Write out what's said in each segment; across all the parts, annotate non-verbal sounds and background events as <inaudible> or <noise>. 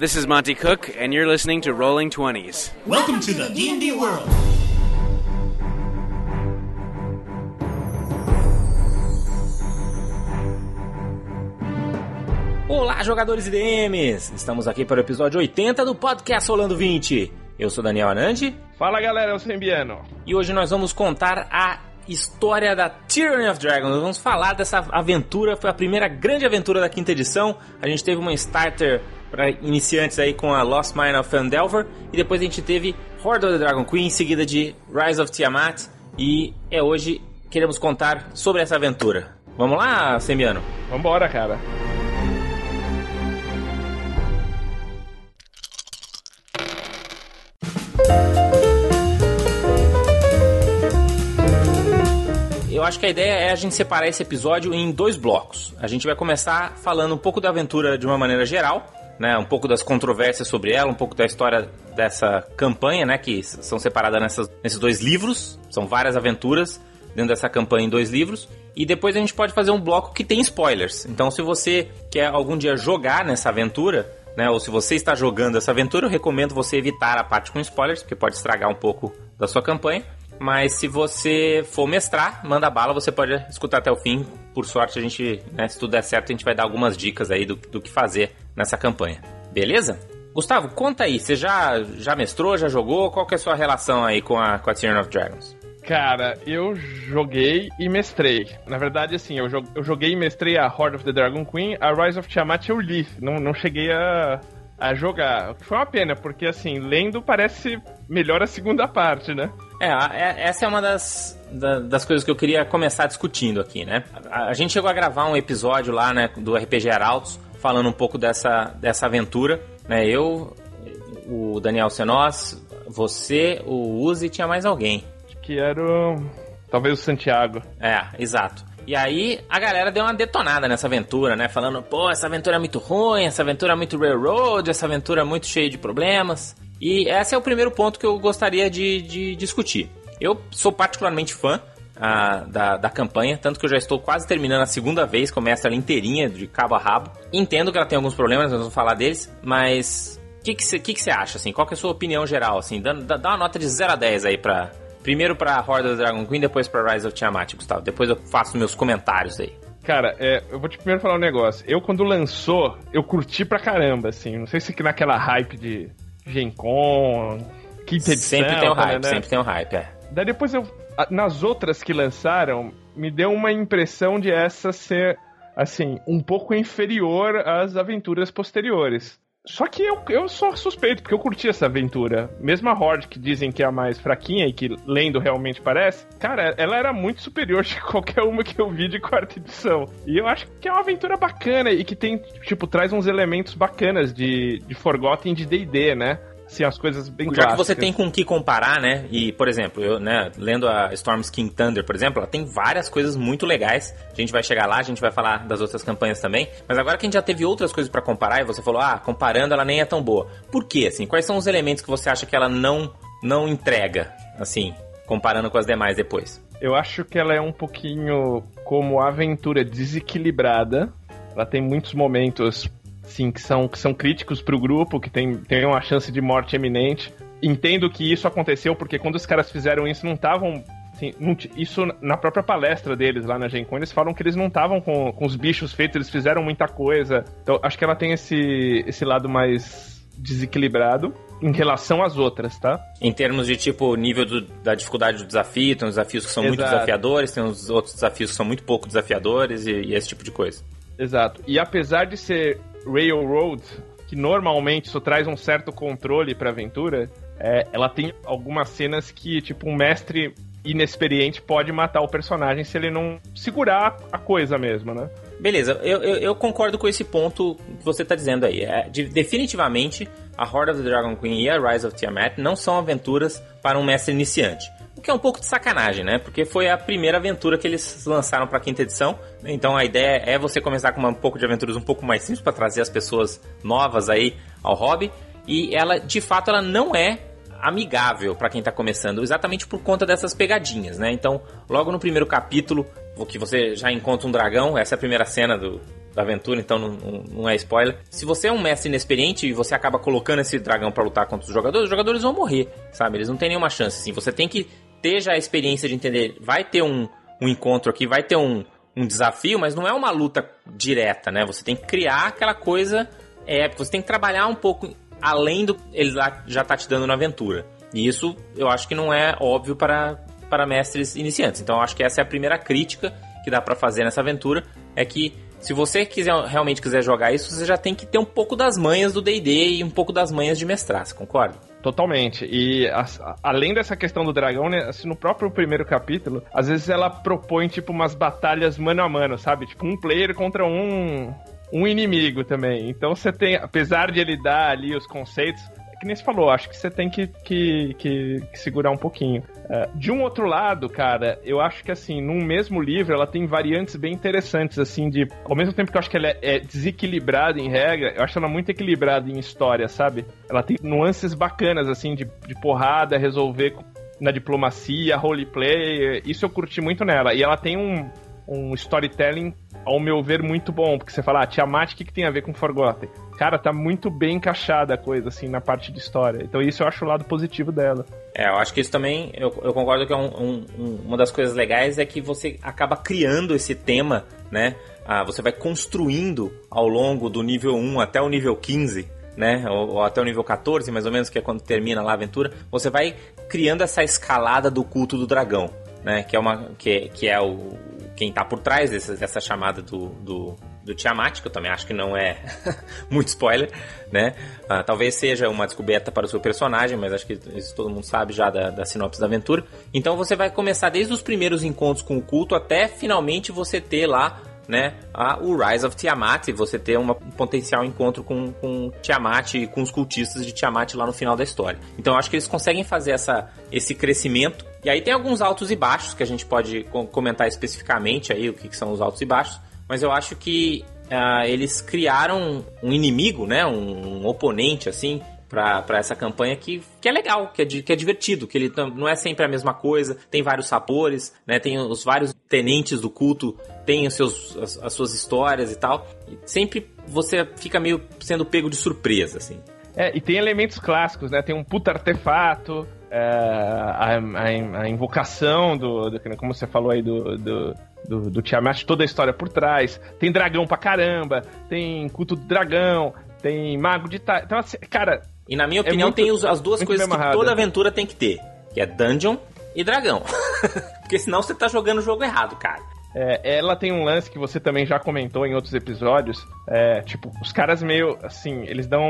This is Monty Cook, and you're listening to Rolling Twenties. Welcome to the D&D world. Olá, jogadores e DMs! Estamos aqui para o episódio 80 do podcast Rolando 20. Eu sou Daniel Anandi Fala galera, eu sou Embiano. e hoje nós vamos contar a história da Tyranny of Dragons. Nós vamos falar dessa aventura, foi a primeira grande aventura da quinta edição. A gente teve uma starter para iniciantes aí com a Lost Mine of Fandelver e depois a gente teve Horde of the Dragon Queen, em seguida de Rise of Tiamat e é hoje queremos contar sobre essa aventura. Vamos lá, Sembiano? Vambora, cara. Eu acho que a ideia é a gente separar esse episódio em dois blocos. A gente vai começar falando um pouco da aventura de uma maneira geral, né? Um pouco das controvérsias sobre ela, um pouco da história dessa campanha, né? Que são separadas nessas- nesses dois livros. São várias aventuras dentro dessa campanha em dois livros. E depois a gente pode fazer um bloco que tem spoilers. Então, se você quer algum dia jogar nessa aventura, né? Ou se você está jogando essa aventura, eu recomendo você evitar a parte com spoilers, porque pode estragar um pouco da sua campanha. Mas se você for mestrar, manda bala, você pode escutar até o fim. Por sorte, a gente, né, se tudo der certo, a gente vai dar algumas dicas aí do, do que fazer nessa campanha. Beleza? Gustavo, conta aí, você já, já mestrou, já jogou? Qual que é a sua relação aí com a, com a Tyranny of Dragons? Cara, eu joguei e mestrei. Na verdade, assim, eu, jo- eu joguei e mestrei a Horde of the Dragon Queen, a Rise of Tiamat eu li. Não, não cheguei a, a jogar. O que foi uma pena, porque assim, lendo parece melhor a segunda parte, né? É, é- essa é uma das, da- das coisas que eu queria começar discutindo aqui, né? A, a gente chegou a gravar um episódio lá, né, do RPG Arautos, falando um pouco dessa, dessa aventura, né? Eu, o Daniel Senós, você, o Uzi e tinha mais alguém. Que era o... talvez o Santiago. É, exato. E aí a galera deu uma detonada nessa aventura, né? Falando, pô, essa aventura é muito ruim, essa aventura é muito railroad, essa aventura é muito cheia de problemas. E esse é o primeiro ponto que eu gostaria de, de discutir. Eu sou particularmente fã ah, da, da campanha, tanto que eu já estou quase terminando a segunda vez, começa ela inteirinha, de cabo a rabo. Entendo que ela tem alguns problemas, nós vamos falar deles, mas o que você que que você acha, assim? Qual que é a sua opinião geral, assim? Dá, dá uma nota de 0 a 10 aí pra... Primeiro pra Horde of the Dragon Queen, depois pra Rise of Tiamat, Gustavo. Depois eu faço meus comentários aí. Cara, é, eu vou te primeiro falar um negócio. Eu, quando lançou, eu curti pra caramba, assim. Não sei se que naquela hype de Gen Con, quinta edição... Sempre tem o tá, hype, né? sempre tem o hype, é. Daí depois eu. Nas outras que lançaram, me deu uma impressão de essa ser, assim, um pouco inferior às aventuras posteriores. Só que eu, eu sou suspeito, porque eu curti essa aventura. Mesmo a Horde, que dizem que é a mais fraquinha e que lendo realmente parece, cara, ela era muito superior <laughs> de qualquer uma que eu vi de quarta edição. E eu acho que é uma aventura bacana e que tem, tipo, traz uns elementos bacanas de, de Forgotten de DD, né? Assim, as coisas bem Já que clássicas. você tem com o que comparar, né? E, por exemplo, eu, né, lendo a Storm's King Thunder, por exemplo, ela tem várias coisas muito legais. A gente vai chegar lá, a gente vai falar das outras campanhas também. Mas agora que a gente já teve outras coisas pra comparar e você falou, ah, comparando ela nem é tão boa. Por quê, assim? Quais são os elementos que você acha que ela não, não entrega, assim, comparando com as demais depois? Eu acho que ela é um pouquinho como aventura desequilibrada. Ela tem muitos momentos, sim, que são, que são críticos pro grupo, que tem, tem uma chance de morte eminente. Entendo que isso aconteceu porque quando os caras fizeram isso, não estavam. isso na própria palestra deles lá na Gen Con, eles falam que eles não estavam com, com os bichos feitos, eles fizeram muita coisa. Então, acho que ela tem esse, esse lado mais desequilibrado em relação às outras, tá? Em termos de, tipo, nível do- da dificuldade do desafio, tem uns desafios que são muito Exato. desafiadores, tem uns outros desafios que são muito pouco desafiadores e, e esse tipo de coisa. Exato. E apesar de ser Railroad, que normalmente isso traz um certo controle pra aventura, é, ela tem algumas cenas que, tipo, um mestre inexperiente pode matar o personagem se ele não segurar a coisa mesmo, né? Beleza, eu, eu, eu concordo com esse ponto que você está dizendo aí. É, de- definitivamente, a Horde of the Dragon Queen e a Rise of Tiamat não são aventuras para um mestre iniciante. O que é um pouco de sacanagem, né? Porque foi a primeira aventura que eles lançaram para a quinta edição. Então a ideia é você começar com um pouco de aventuras um pouco mais simples para trazer as pessoas novas aí ao hobby. E ela, de fato, ela não é amigável para quem tá começando, exatamente por conta dessas pegadinhas, né? Então, logo no primeiro capítulo, que você já encontra um dragão, essa é a primeira cena do, da aventura, então não, não, é spoiler. Se você é um mestre inexperiente e você acaba colocando esse dragão para lutar contra os jogadores, os jogadores vão morrer, sabe? Eles não têm nenhuma chance, assim. Você tem que ter já a experiência de entender, vai ter um, um encontro aqui, vai ter um, um desafio, mas não é uma luta direta, né? Você tem que criar aquela coisa épica, você tem que trabalhar um pouco além do ele já tá te dando na aventura. E isso eu acho que não é óbvio para, para mestres iniciantes. Então eu acho que essa é a primeira crítica que dá para fazer nessa aventura, é que se você quiser realmente quiser jogar isso, você já tem que ter um pouco das manhas do D&D e um pouco das manhas de mestrar, você concorda? Totalmente. E a, além dessa questão do dragão, né, assim, no próprio primeiro capítulo, às vezes ela propõe, tipo, umas batalhas mano a mano, sabe? Tipo, um player contra um, um inimigo também. Então você tem, apesar de ele dar ali os conceitos, que nem você falou, acho que você tem que, que, que, que segurar um pouquinho. Uh, de um outro lado, cara, eu acho que assim, num mesmo livro, ela tem variantes bem interessantes, assim, de. Ao mesmo tempo que eu acho que ela é, é desequilibrada em regra, eu acho ela muito equilibrada em história, sabe? Ela tem nuances bacanas, assim, de, de porrada, resolver na diplomacia, roleplay. Isso eu curti muito nela. E ela tem um, um storytelling, ao meu ver, muito bom. Porque você fala, ah, Tiamat, o que, que tem a ver com Forgotten? Cara, tá muito bem encaixada a coisa, assim, na parte de história. Então isso eu acho o lado positivo dela. É, eu acho que isso também, eu, eu concordo que é um, um, uma das coisas legais é que você acaba criando esse tema, né? Ah, você vai construindo ao longo do nível 1 até o nível 15, né? Ou, ou, até o nível 14, mais ou menos, que é quando termina lá a aventura. Você vai criando essa escalada do culto do dragão, né? Que é, uma, que, que é o, quem tá por trás dessa, dessa chamada do, do, do Tiamat, que eu também acho que não é <laughs> muito spoiler, né? Uh, talvez seja uma descoberta para o seu personagem, mas acho que isso todo mundo sabe já da, da sinopse da aventura. Então você vai começar desde os primeiros encontros com o culto até finalmente você ter lá né, a, o Rise of Tiamat e você ter uma, um potencial encontro com, com Tiamat e com os cultistas de Tiamat lá no final da história. Então eu acho que eles conseguem fazer essa, esse crescimento. E aí tem alguns altos e baixos que a gente pode comentar especificamente aí o que, que são os altos e baixos. Mas eu acho que uh, eles criaram um inimigo, né, um, um oponente assim para essa campanha que, que é legal, que é, que é divertido, que ele não é sempre a mesma coisa, tem vários sabores, né? Tem os vários tenentes do culto, tem os seus, as, as suas histórias e tal. E sempre você fica meio sendo pego de surpresa, assim. É, e tem elementos clássicos, né? Tem um puta artefato, é, a, a, a, invocação do, do, Como você falou aí do, do, do, do Tiamat, toda a história por trás. Tem dragão pra caramba, tem culto do dragão, tem mago de. Ta... Então, assim, cara, e na minha é opinião, é muito, tem os, as duas coisas que toda aventura tem que ter: que é dungeon e dragão. <laughs> Porque senão você tá jogando o jogo errado, cara. É, ela tem um lance que você também já comentou em outros episódios. É, tipo, os caras meio assim, eles dão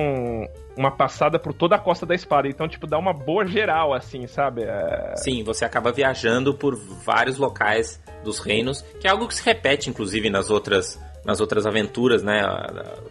uma passada por toda a costa da espada. Então, tipo, dá uma boa geral, assim, sabe? É... Sim, você acaba viajando por vários locais dos reinos, que é algo que se repete, inclusive, nas outras nas outras aventuras, né,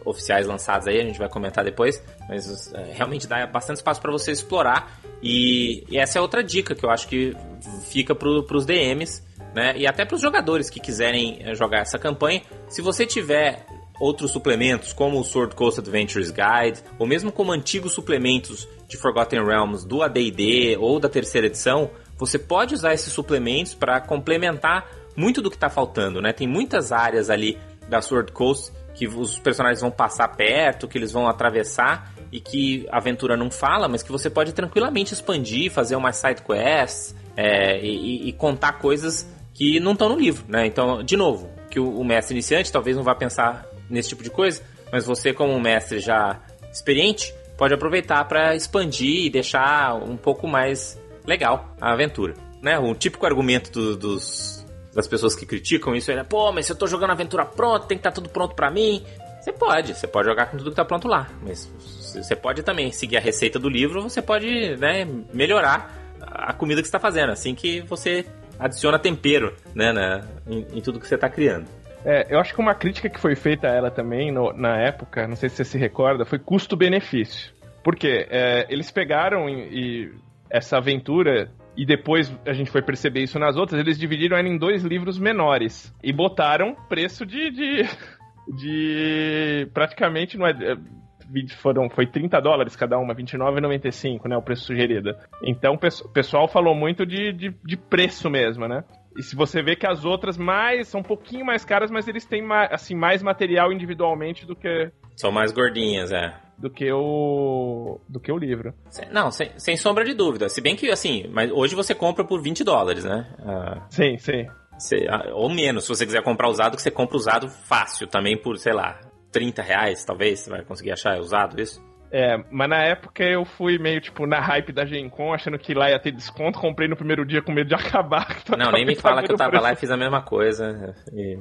oficiais lançadas aí, a gente vai comentar depois, mas é, realmente dá bastante espaço para você explorar e, e, essa é outra dica que eu acho que fica para os DMs, né, e até para os jogadores que quiserem é, jogar essa campanha, se você tiver outros suplementos como o Sword Coast Adventures Guide, ou mesmo como antigos suplementos de Forgotten Realms do AD&D ou da terceira edição, você pode usar esses suplementos para complementar muito do que está faltando, né? Tem muitas áreas ali da Sword Coast que os personagens vão passar perto, que eles vão atravessar e que a aventura não fala, mas que você pode tranquilamente expandir, fazer umas side quests é, e, e, contar coisas que não estão no livro, né? Então, de novo, que o, o, mestre iniciante talvez não vá pensar nesse tipo de coisa, mas você como um mestre já experiente pode aproveitar para expandir e deixar um pouco mais legal a aventura, né? O típico argumento do, dos das pessoas que criticam isso, é, pô, mas se eu tô jogando aventura pronta, tem que estar tá tudo pronto para mim. Você pode, você pode jogar com tudo que tá pronto lá, mas você pode também seguir a receita do livro, você pode, né, melhorar a comida que você tá fazendo, assim que você adiciona tempero, né, na, em, em tudo que você tá criando. É, eu acho que uma crítica que foi feita a ela também no, na época, não sei se você se recorda, foi custo-benefício. Porque é, eles pegaram e, e essa aventura e depois a gente foi perceber isso nas outras, eles dividiram ela em dois livros menores e botaram preço de. de, <laughs> de praticamente não é, é foram foi 30 dólares cada uma, 29,95, né, o preço sugerido. Então o pessoal falou muito de, de, de preço mesmo, né? E se você vê que as outras mais são um pouquinho mais caras, mas eles têm mais, assim, mais material individualmente do que São mais gordinhas, é. do que o do que o livro. Não, sem, sem sombra de dúvida. Se bem que, assim, mas hoje você compra por 20 dólares, né? Ah, Sim, sim. você- ah, ou menos, se você quiser comprar usado, que você compra usado fácil também por, sei lá, 30 reais, talvez. Você vai conseguir achar usado isso? É, mas na época eu fui meio, tipo, na hype da Gen Con, achando que lá ia ter desconto, comprei no primeiro dia com medo de <laughs> acabar. Não, nem me fala que eu tava lá e preço. fiz a mesma coisa. e-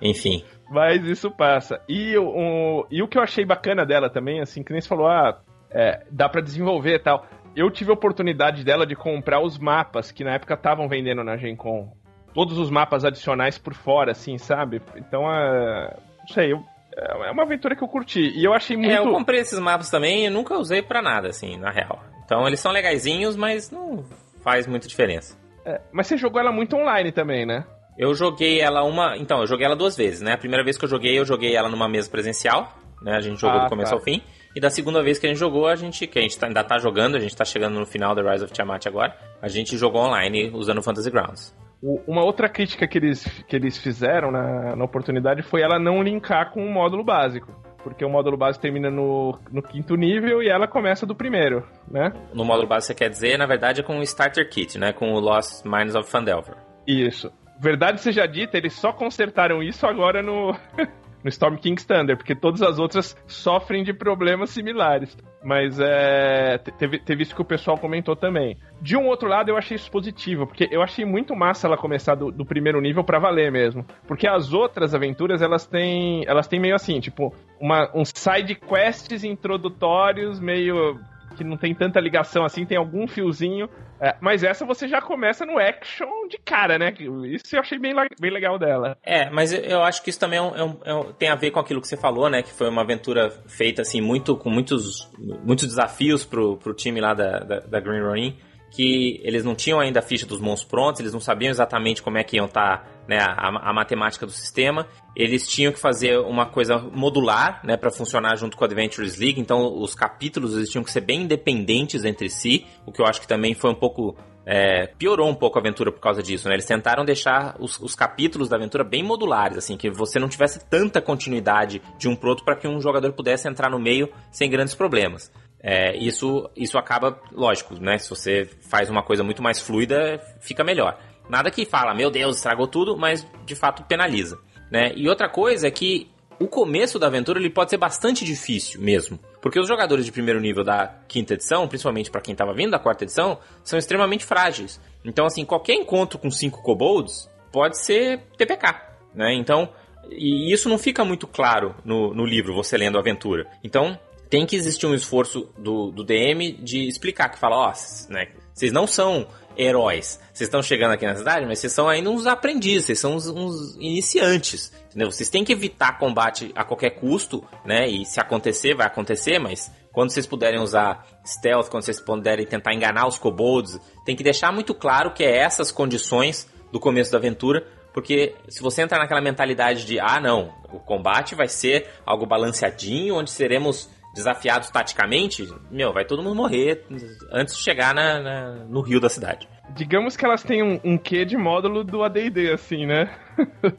enfim. Mas isso passa. E o, e o que eu achei bacana dela também, assim, que nem você falou, ah, é, dá pra desenvolver e tal. Eu tive a oportunidade dela de comprar os mapas que na época estavam vendendo na Gen Con. Todos os mapas adicionais por fora, assim, sabe? Então, é, não sei, eu- é uma aventura que eu curti. E eu achei muito... É, eu comprei esses mapas também e nunca usei pra nada, assim, na real. Então eles são legaisinhos, mas não faz muita diferença. é, mas você jogou ela muito online também, né? Eu joguei ela uma. Então, eu joguei ela duas vezes, né? A primeira vez que eu joguei, eu joguei ela numa mesa presencial, né? A gente jogou Ah, do começo tá. ao fim. E da segunda vez que a gente jogou, a gente. Que a gente tá- ainda tá jogando, a gente tá chegando no final da Rise of Tiamat agora. A gente jogou online usando o Fantasy Grounds. O- Uma outra crítica que eles, que eles fizeram na, na oportunidade foi ela não linkar com o módulo básico. Porque o módulo básico termina no, no quinto nível e ela começa do primeiro, né? No módulo base, você quer dizer, na verdade, é com o Starter Kit, né? Com o Lost Mines of Fandelver. Isso. Verdade seja dita, eles só consertaram isso agora no, <laughs> no Storm King's Thunder, porque todas as outras sofrem de problemas similares. Mas é, te- teve, teve isso que o pessoal comentou também. De um outro lado, eu achei isso positivo, porque eu achei muito massa ela começar do, do primeiro nível pra valer mesmo. Porque as outras aventuras, elas têm, elas têm meio assim, tipo, uma, uns side quests introdutórios, meio que não tem tanta ligação assim, tem algum fiozinho. É, mas essa você já começa no action de cara, né? Isso eu achei bem, bem legal dela. É, mas eu- acho que isso também é é um- é um- tem a ver com aquilo que você falou, né? Que foi uma aventura feita, assim, muito com muitos, muitos desafios pro, pro time lá da, da, da Green Ronin. Que eles não tinham ainda a ficha dos monstros prontos, eles não sabiam exatamente como é que iam estar né, a, a matemática do sistema. Eles tinham que fazer uma coisa modular, né, para funcionar junto com a Adventures League. Então, os capítulos eles tinham que ser bem independentes entre si, o que eu acho que também foi um pouco é, piorou um pouco a aventura por causa disso, né? Eles tentaram deixar os, os capítulos da aventura bem modulares, assim, que você não tivesse tanta continuidade de um pro outro para que um jogador pudesse entrar no meio sem grandes problemas. É, isso, isso acaba, lógico, né? Se você faz uma coisa muito mais fluida, fica melhor. Nada que fala, meu Deus, estragou tudo, mas de fato penaliza. Né? E outra coisa é que o começo da aventura ele pode ser bastante difícil mesmo. Porque os jogadores de primeiro nível da quinta edição, principalmente para quem estava vindo da quarta edição, são extremamente frágeis. Então, assim, qualquer encontro com cinco kobolds pode ser TPK. Né? Então, e isso não fica muito claro no, no livro, você lendo a aventura. Então, tem que existir um esforço do, do DM de explicar, que fala, ó, né, vocês não são heróis. Vocês estão chegando aqui na cidade, mas vocês são ainda uns aprendizes, vocês são uns, uns iniciantes, entendeu? Vocês têm que evitar combate a qualquer custo, né? E se acontecer, vai acontecer, mas quando vocês puderem usar stealth, quando vocês puderem tentar enganar os kobolds, tem que deixar muito claro que é essas condições do começo da aventura, porque se você entrar naquela mentalidade de, ah, não, o combate vai ser algo balanceadinho, onde seremos desafiados taticamente, meu, vai todo mundo morrer antes de chegar na, na- no rio da cidade. Digamos que elas têm um, um quê de módulo do AD&D, assim, né? <laughs>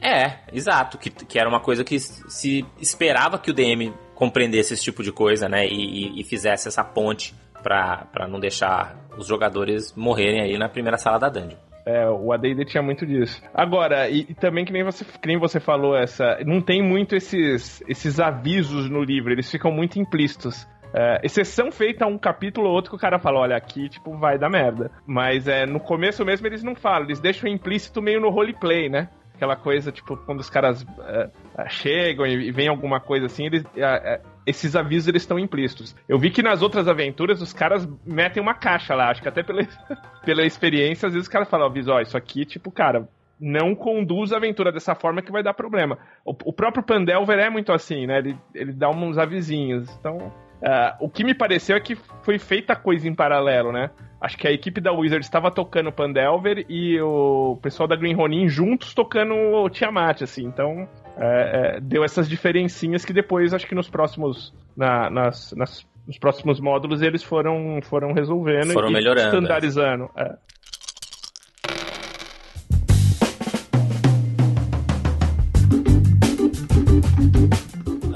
É, exato, que, que era uma coisa que se esperava que o DM compreendesse esse tipo de coisa, né, e, e- e fizesse essa ponte pra não deixar os jogadores morrerem aí na primeira sala da dungeon. É, o AD&D tinha muito disso. Agora, e, e também que nem, você, que nem você falou, essa, não tem muito esses, esses avisos no livro, eles ficam muito implícitos. É, exceção feita a um capítulo ou outro que o cara fala, olha, aqui, tipo, vai dar merda. Mas é, no começo mesmo eles não falam, eles deixam implícito meio no roleplay, né? Aquela coisa, tipo, quando os caras é, é, chegam e, e vem alguma coisa assim, eles, é, é, esses avisos eles estão implícitos. Eu vi que nas outras aventuras os caras metem uma caixa lá, acho que até pela, <laughs> pela experiência, às vezes os caras falam, aviso, ó, isso aqui, tipo, cara, não conduz a aventura dessa forma que vai dar problema. O, o próprio Pandelver é muito assim, né? Ele, ele dá uns avisinhos. Então, ah, o que me pareceu é que foi feita coisa em paralelo, né? Acho que a equipe da Wizard estava tocando Pandelver e o pessoal da Green Ronin juntos tocando o Tiamat, assim. Então, é, é, deu essas diferencinhas que depois, acho que nos próximos. Na, nas, nas, nos próximos módulos eles foram, foram resolvendo foram e melhorando, é. estandarizando. É.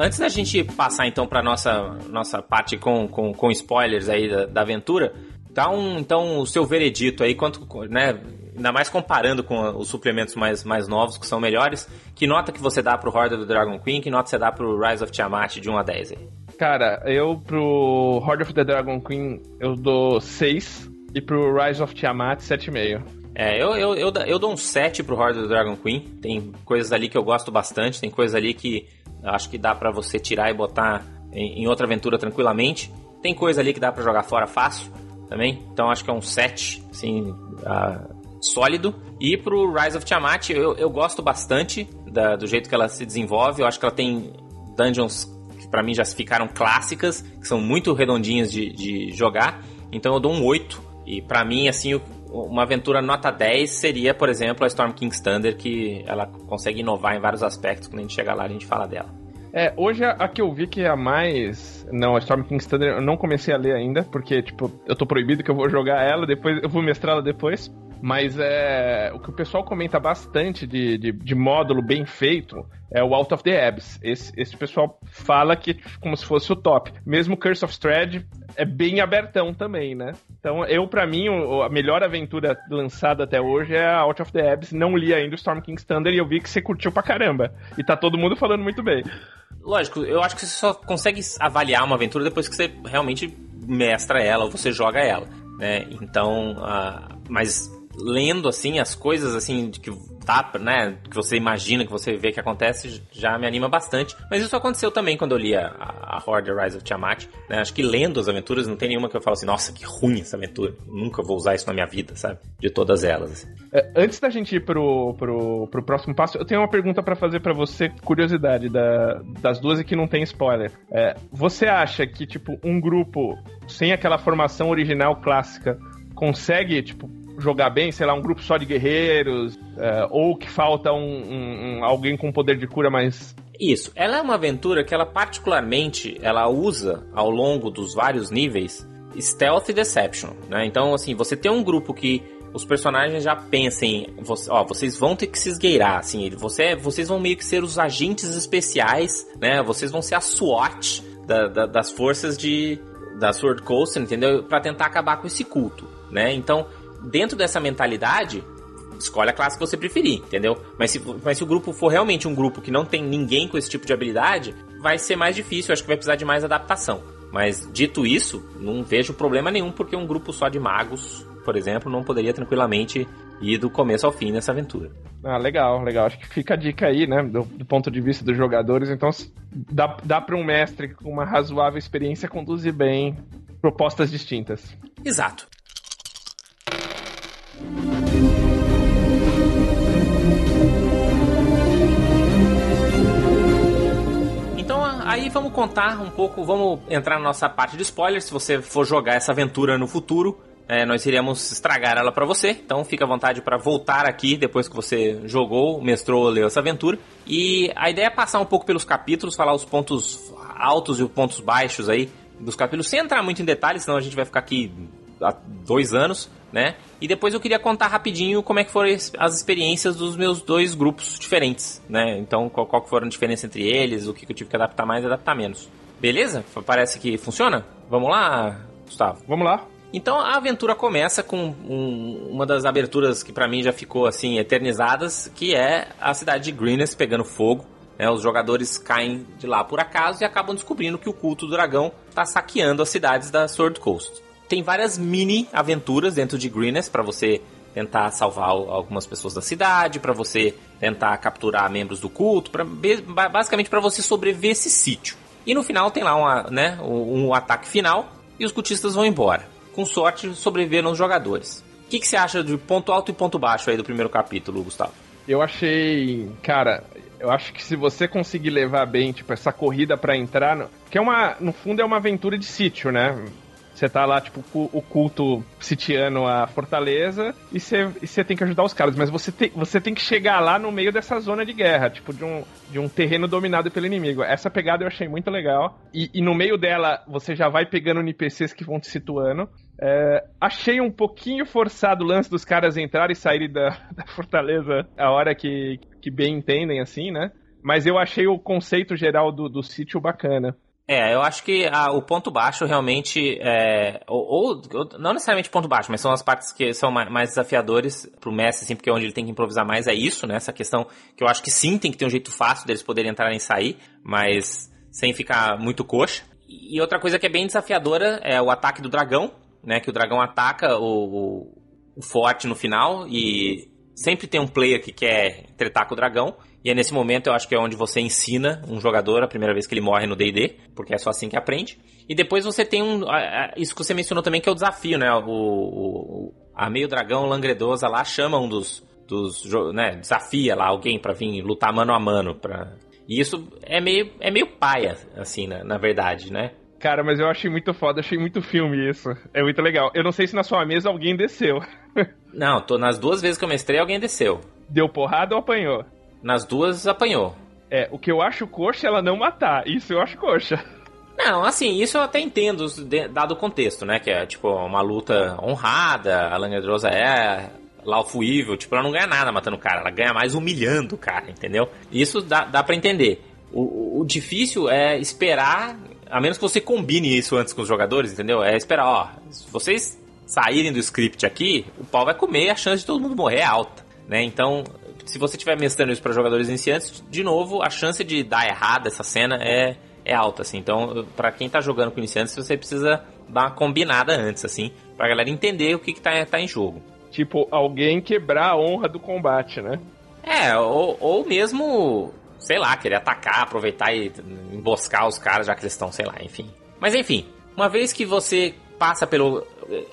Antes da gente passar então para nossa nossa parte com, com, com spoilers aí da, da aventura, dá um então o seu veredito aí quanto, né, ainda mais comparando com os suplementos mais, mais novos que são melhores, que nota que você dá pro of the Dragon Queen, que nota você dá pro Rise of Tiamat de 1 a 10 aí? Cara, eu pro Horde of the Dragon Queen eu dou 6 e pro Rise of Tiamat 7,5. É, eu, eu, eu, eu dou um 7 pro Horde of the Dragon Queen. Tem coisas ali que eu gosto bastante, tem coisas ali que acho que dá para você tirar e botar em, em, outra aventura tranquilamente. Tem coisa ali que dá para jogar fora fácil também. Então acho que é um 7, assim, uh, sólido. E pro Rise of Tiamat eu, eu gosto bastante da, do jeito que ela se desenvolve. Eu acho que ela tem dungeons para mim já ficaram clássicas, que são muito redondinhas de, de jogar. Então eu dou um 8. E para mim, assim, uma aventura nota 10 seria, por exemplo, a Storm King's Thunder, que ela consegue inovar em vários aspectos. Quando a gente chegar lá, a gente fala dela. É, hoje a, a, que eu vi que é a mais. Não, a Storm King's Thunder eu não comecei a ler ainda, porque, tipo, eu tô proibido que eu vou jogar ela, depois eu vou mestrá-la depois. Mas é o que o pessoal comenta bastante de, de, de, módulo bem feito é o Out of the Abyss. Esse, esse pessoal fala que como se fosse o top. Mesmo Curse of Strahd é bem abertão também, né? Então, eu, para mim, a melhor aventura lançada até hoje é a Out of the Abyss. Não li ainda o Storm King's Thunder e eu vi que você curtiu pra caramba. E tá todo mundo falando muito bem. Lógico, eu acho que você só consegue avaliar uma aventura depois que você realmente mestra ela ou você joga ela, né? Então, uh, mas lendo assim as coisas assim que tá, né, que você imagina, que você vê que acontece, já me anima bastante. Mas isso aconteceu também quando eu li a, a Horde Rise of Tiamat, né? Acho que lendo as aventuras não tem nenhuma que eu falo assim, nossa, que ruim essa aventura. Nunca vou usar isso na minha vida, sabe? De todas elas. Assim. É, antes da gente ir pro, pro, pro próximo passo, eu tenho uma pergunta para fazer para você, curiosidade da, das duas e que não tem spoiler. É, você acha que, tipo, um grupo sem aquela formação original clássica consegue, tipo, jogar bem, sei lá, um grupo só de guerreiros, é, ou que falta um, um, um, alguém com poder de cura mais. Isso. Ela é uma aventura que ela particularmente ela usa ao longo dos vários níveis stealth e deception, né? Então, assim, você tem um grupo que os personagens já pensem, ó, vocês vão ter que se esgueirar, assim, você, vocês vão meio que ser os agentes especiais, né? Vocês vão ser a SWAT da, da, das forças de da Sword Coast, entendeu? Para tentar acabar com esse culto, né? Então, dentro dessa mentalidade, escolhe a classe que você preferir, entendeu? Mas se, mas se o grupo for realmente um grupo que não tem ninguém com esse tipo de habilidade, vai ser mais difícil, acho que vai precisar de mais adaptação. Mas dito isso, não vejo problema nenhum, porque um grupo só de magos, por exemplo, não poderia tranquilamente ir do começo ao fim nessa aventura. Ah, legal, legal. Acho que fica a dica aí, né? Do, do ponto de vista dos jogadores. Então, dá, dá para um mestre com uma razoável experiência conduzir bem propostas distintas. Exato. Então aí vamos contar um pouco, vamos entrar na nossa parte de spoilers. Se você for jogar essa aventura no futuro, é, nós iríamos estragar ela para você. Então fica à vontade para voltar aqui depois que você jogou, mestrou, leu essa aventura. E a ideia é passar um pouco pelos capítulos, falar os pontos altos e os pontos baixos aí dos capítulos, sem entrar muito em detalhes, senão a gente vai ficar aqui há dois anos né? E depois eu queria contar rapidinho como é que foram as experiências dos meus dois grupos diferentes, né? Então, qual, qual foram a diferença entre eles, o que eu tive que adaptar mais e adaptar menos. Beleza? Parece que funciona? Vamos lá, Gustavo? Vamos lá. Então a aventura começa com um, uma das aberturas que para mim já ficou assim eternizadas, que é a cidade de Greenest pegando fogo. Né? Os jogadores caem de lá por acaso e acabam descobrindo que o culto do dragão está saqueando as cidades da Sword Coast tem várias mini aventuras dentro de Greenest para você tentar salvar algumas pessoas da cidade, para você tentar capturar membros do culto, pra, basicamente para você sobreviver esse sítio. E no final tem lá uma, né, um, um, ataque final e os cultistas vão embora. Com sorte, sobreviveram os jogadores. O que, que você acha de ponto alto e ponto baixo aí do primeiro capítulo, Gustavo? Eu achei, cara, eu acho que se você conseguir levar bem, tipo, essa corrida para entrar, no... que é uma, no fundo é uma aventura de sítio, né? Você tá lá, tipo, o culto sitiando a fortaleza e você, e você tem que ajudar os caras. Mas você tem, você tem que chegar lá no meio dessa zona de guerra, tipo, de um, de um terreno dominado pelo inimigo. Essa pegada eu achei muito legal. E, e no meio dela, você já vai pegando NPCs que vão te situando. É, achei um pouquinho forçado o lance dos caras entrarem e saírem da, <laughs> da fortaleza a hora que, que bem entendem, assim, né? Mas eu achei o conceito geral do, do sítio bacana. É, eu acho que a, o ponto baixo realmente é. Ou, ou, não necessariamente ponto baixo, mas são as partes que são mais, mais desafiadores pro Messi, assim, porque é onde ele tem que improvisar mais é isso, né? Essa questão que eu acho que sim, tem que ter um jeito fácil deles poderem entrar e sair, mas sem ficar muito coxa. E outra coisa que é bem desafiadora é o ataque do dragão, né? Que o dragão ataca o, o, o forte no final e sempre tem um player que quer tretar com o dragão. E é nesse momento eu acho que é onde você ensina um jogador a primeira vez que ele morre no D&D, porque é só assim que aprende. E depois você tem um isso que você mencionou também que é o desafio, né? O, o a meio dragão Langredosa lá chama um dos dos, né, desafia lá alguém para vir lutar mano a mano para e isso é meio é meio paia assim, na, na verdade, né? Cara, mas eu achei muito foda, achei muito filme isso. É muito legal. Eu não sei se na sua mesa alguém desceu. <laughs> não, tô nas duas vezes que eu mestrei alguém desceu. Deu porrada ou apanhou? Nas duas apanhou. É, o que eu acho coxa é ela não matar. Isso eu acho coxa. Não, assim, isso eu até entendo, dado o contexto, né? Que é, tipo, uma luta honrada, a Langedrosa é Laufo Evil, tipo, ela não ganha nada matando o cara, ela ganha mais humilhando o cara, entendeu? Isso dá, dá pra entender. O, o, difícil é esperar, a menos que você combine isso antes com os jogadores, entendeu? É esperar, ó, se vocês saírem do script aqui, o pau vai comer, a chance de todo mundo morrer é alta, né? Então, se você estiver mestrando isso para jogadores iniciantes, de novo, a chance de dar errado essa cena é, é alta, assim. Então, para quem tá jogando com iniciantes, você precisa dar uma combinada antes, assim, pra galera entender o que, que tá, tá em jogo. Tipo, alguém quebrar a honra do combate, né? É, ou, ou mesmo, sei lá, querer atacar, aproveitar e emboscar os caras já que eles estão, sei lá, enfim. Mas enfim, uma vez que você passa pelo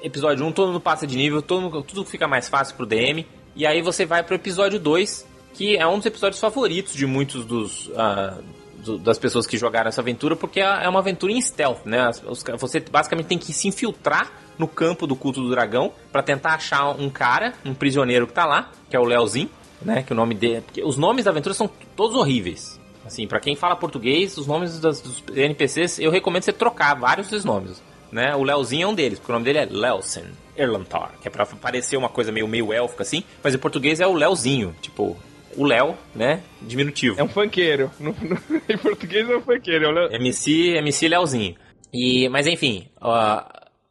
episódio 1, todo mundo passa de nível, todo, tudo fica mais fácil pro DM. E aí você vai pro episódio 2, que é um dos episódios favoritos de muitos dos. Uh, do, das pessoas que jogaram essa aventura, porque é, é uma aventura em stealth, né? Você basicamente tem que se infiltrar no campo do culto do dragão para tentar achar um cara, um prisioneiro que tá lá, que é o Leozinho, né? Que o nome dele. Os nomes da aventura são todos horríveis. Assim, para quem fala português, os nomes das, dos NPCs, eu recomendo você trocar vários dos nomes. Né? O Leozinho é um deles, porque o nome dele é Leosin. Erlantar, que é pra parecer uma coisa meio, meio élfica assim, mas em português é o Leozinho, tipo, o Léo, né? Diminutivo. É um funkeiro. No, no, <laughs> em português é um funkeiro. É Leo... MC, MC Leozinho. E, mas enfim, uh,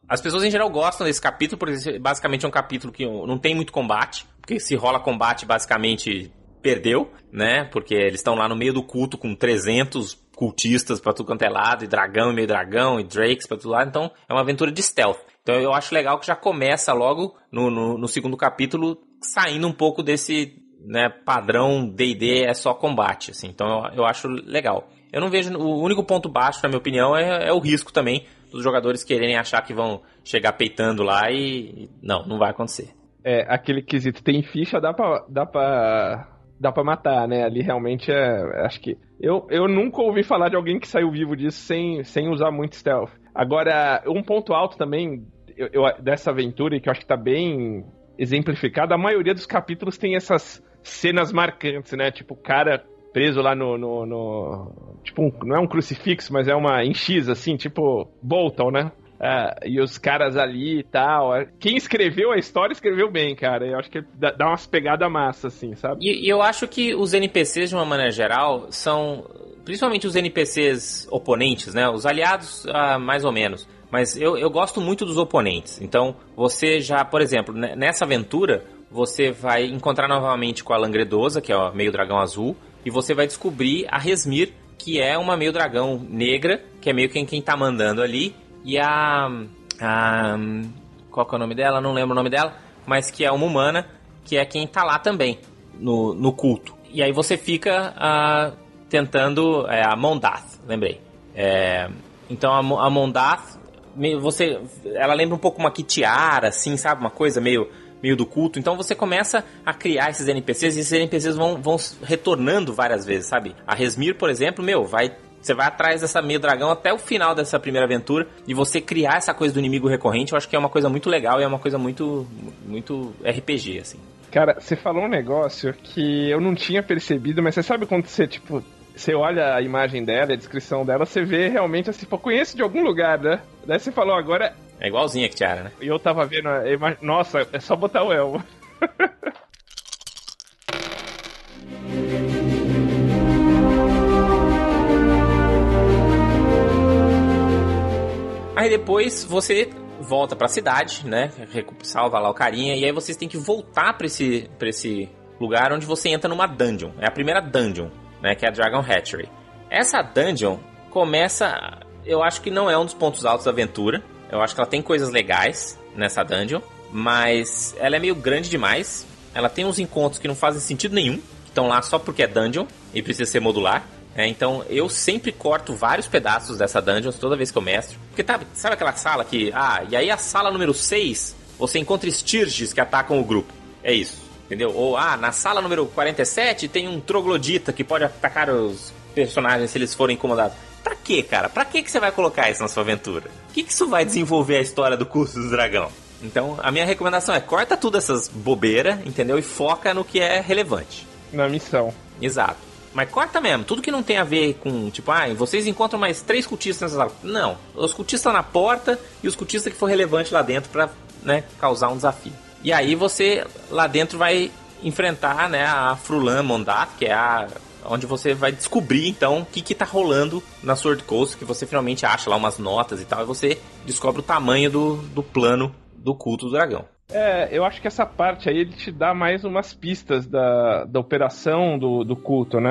as pessoas em geral gostam desse capítulo, porque basicamente é um capítulo que não tem muito combate, porque se rola combate, basicamente perdeu, né? Porque eles estão lá no meio do culto com 300 cultistas pra tudo quanto é lado, e dragão e meio dragão, e drakes pra tudo lado, então é uma aventura de stealth. Então eu acho legal que já começa logo no, no, no segundo capítulo saindo um pouco desse né, padrão D&D é só combate, assim. Então eu, eu acho legal. Eu não vejo o único ponto baixo, na minha opinião, é, é o risco também dos jogadores quererem achar que vão chegar peitando lá e, não, não vai acontecer. É, aquele quesito tem ficha, dá pra, dá pra, dá pra matar, né? Ali realmente é, acho que eu, eu nunca ouvi falar de alguém que saiu vivo disso sem, sem usar muito stealth. Agora, um ponto alto também eu, eu, dessa aventura, e que eu acho que tá bem exemplificado, a maioria dos capítulos tem essas cenas marcantes, né? Tipo, o cara preso lá no. no, no tipo, um, não é um crucifixo, mas é uma em X, assim, tipo Bolton, né? Uh, e os caras ali e tal. Quem escreveu a história escreveu bem, cara. Eu acho que dá, umas pegadas massa, assim, sabe? E, e eu acho que os NPCs, de uma maneira geral, são. Principalmente os NPCs oponentes, né? Os aliados, uh, mais ou menos. Mas eu, eu gosto muito dos oponentes. Então, você já, por exemplo, nessa aventura, você vai encontrar novamente com a Langredosa, que é o meio dragão azul, e você vai descobrir a Resmir, que é uma meio dragão negra, que é meio quem, quem tá mandando ali, e a, a. Qual que é o nome dela? Não lembro o nome dela, mas que é uma humana, que é quem tá lá também, no, no culto. E aí você fica uh, tentando. É, a Mondath, lembrei. É, então a, a Mondath, você, ela lembra um pouco uma Kitiara, assim, sabe? Uma coisa meio meio do culto. Então você começa a criar esses NPCs e esses NPCs vão, vão retornando várias vezes, sabe? A Resmir, por exemplo, meu, vai você vai atrás dessa meio dragão até o final dessa primeira aventura e você criar essa coisa do inimigo recorrente, eu acho que é uma coisa muito legal e é uma coisa muito muito RPG assim. Cara, você falou um negócio que eu não tinha percebido, mas você sabe quando você tipo você olha a imagem dela, a descrição dela, você vê realmente assim, pô, conheço de algum lugar, né? Daí você falou agora. É igualzinha que Tiara, né? E eu tava vendo, nossa, é só botar o elmo. <laughs> Aí depois você volta pra cidade, né? Salva lá o carinha, e aí vocês têm que voltar pra esse, pra esse lugar onde você entra numa dungeon. É a primeira dungeon, né? Que é a Dragon Hatchery. Essa dungeon começa. Eu acho que não é um dos pontos altos da aventura. Eu acho que ela tem coisas legais nessa dungeon, mas ela é meio grande demais. Ela tem uns encontros que não fazem sentido nenhum, estão lá só porque é dungeon e precisa ser modular. É, então eu sempre corto vários pedaços dessa dungeon toda vez que eu mestro. Porque tá, sabe aquela sala que. Ah, e aí a sala número 6 você encontra Stirges que atacam o grupo. É isso. Entendeu? Ou, ah, na sala número 47 tem um troglodita que pode atacar os personagens se eles forem incomodados. Pra quê, cara? Pra que, que você vai colocar isso na sua aventura? O que, que isso vai desenvolver a história do curso do dragão? Então, a minha recomendação é corta tudo essas bobeiras, entendeu? E foca no que é relevante. Na missão. Exato. Mas corta mesmo, tudo que não tem a ver com, tipo, ah, vocês encontram mais três cultistas nessa sala. Não, os cultistas na porta e os cultistas que for relevante lá dentro pra, né, causar um desafio. E aí você lá dentro vai enfrentar, né, a Frulan Mondat, que é a onde você vai descobrir então o que que tá rolando na Sword Coast, que você finalmente acha lá umas notas e tal, e você descobre o tamanho do, do plano do culto do dragão. É, eu acho que essa parte aí ele te dá mais umas pistas da, da operação do, do culto, né?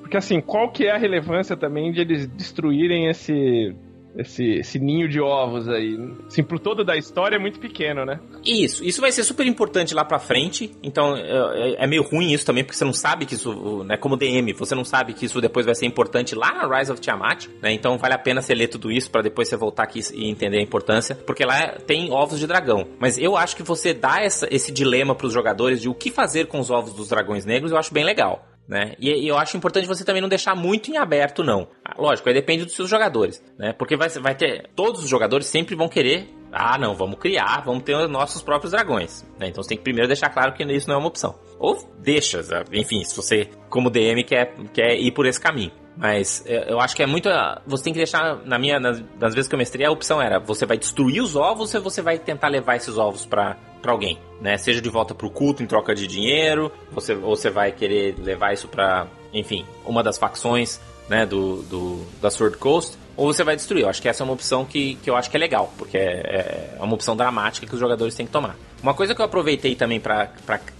Porque assim, qual que é a relevância também de eles destruírem esse esse, esse ninho de ovos aí. Assim, pro todo da história é muito pequeno, né? Isso, isso vai ser super importante lá pra frente. Então é, é, meio ruim isso também, porque você não sabe que isso, né? Como DM, você não sabe que isso depois vai ser importante lá na Rise of Tiamat, né? Então vale a pena você ler tudo isso para depois você voltar aqui e entender a importância, porque lá tem ovos de dragão. Mas eu acho que você dá essa, esse dilema pros jogadores de o que fazer com os ovos dos dragões negros, eu acho bem legal né? E, e, eu acho importante você também não deixar muito em aberto, não. Ah, lógico, aí depende dos seus jogadores, né? Porque vai, vai ter. Todos os jogadores sempre vão querer. Ah, não, vamos criar, vamos ter os nossos próprios dragões. Né? Então você tem que primeiro deixar claro que isso não é uma opção. Ou deixa, enfim, se você, como DM, quer, quer ir por esse caminho. Mas é, eu acho que é muito. Você tem que deixar, na minha, nas, nas vezes que eu mestrei, a opção era: você vai destruir os ovos ou você vai tentar levar esses ovos para alguém, né? Seja de volta pro culto em troca de dinheiro, você, ou você vai querer levar isso para, enfim, uma das facções, né, do, do da Sword Coast, ou você vai destruir. Eu acho que essa é uma opção que, que eu acho que é legal, porque é, é uma opção dramática que os jogadores têm que tomar. Uma coisa que eu aproveitei também para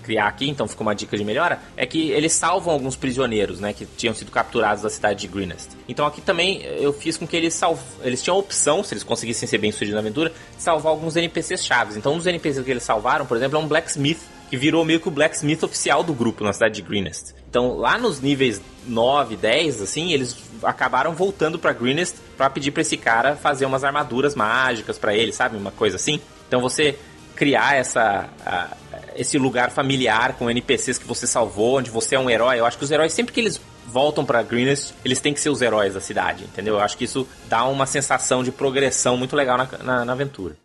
criar aqui, então ficou uma dica de melhora, é que eles salvam alguns prisioneiros, né, que tinham sido capturados da cidade de Greenest. Então aqui também eu fiz com que eles salv... eles tinham a opção, se eles conseguissem ser bem sucedidos na aventura, salvar alguns NPCs chaves. Então um dos NPCs que eles salvaram, por exemplo, é um blacksmith que virou meio que o blacksmith oficial do grupo na cidade de Greenest. Então, lá nos níveis 9, 10, assim, eles acabaram voltando para Greenest para pedir para esse cara fazer umas armaduras mágicas para ele, sabe? Uma coisa assim. Então, você criar essa a, esse lugar familiar com NPCs que você salvou, onde você é um herói. Eu acho que os heróis sempre que eles voltam para Greenest, eles têm que ser os heróis da cidade, entendeu? Eu acho que isso dá uma sensação de progressão muito legal na, na, na aventura.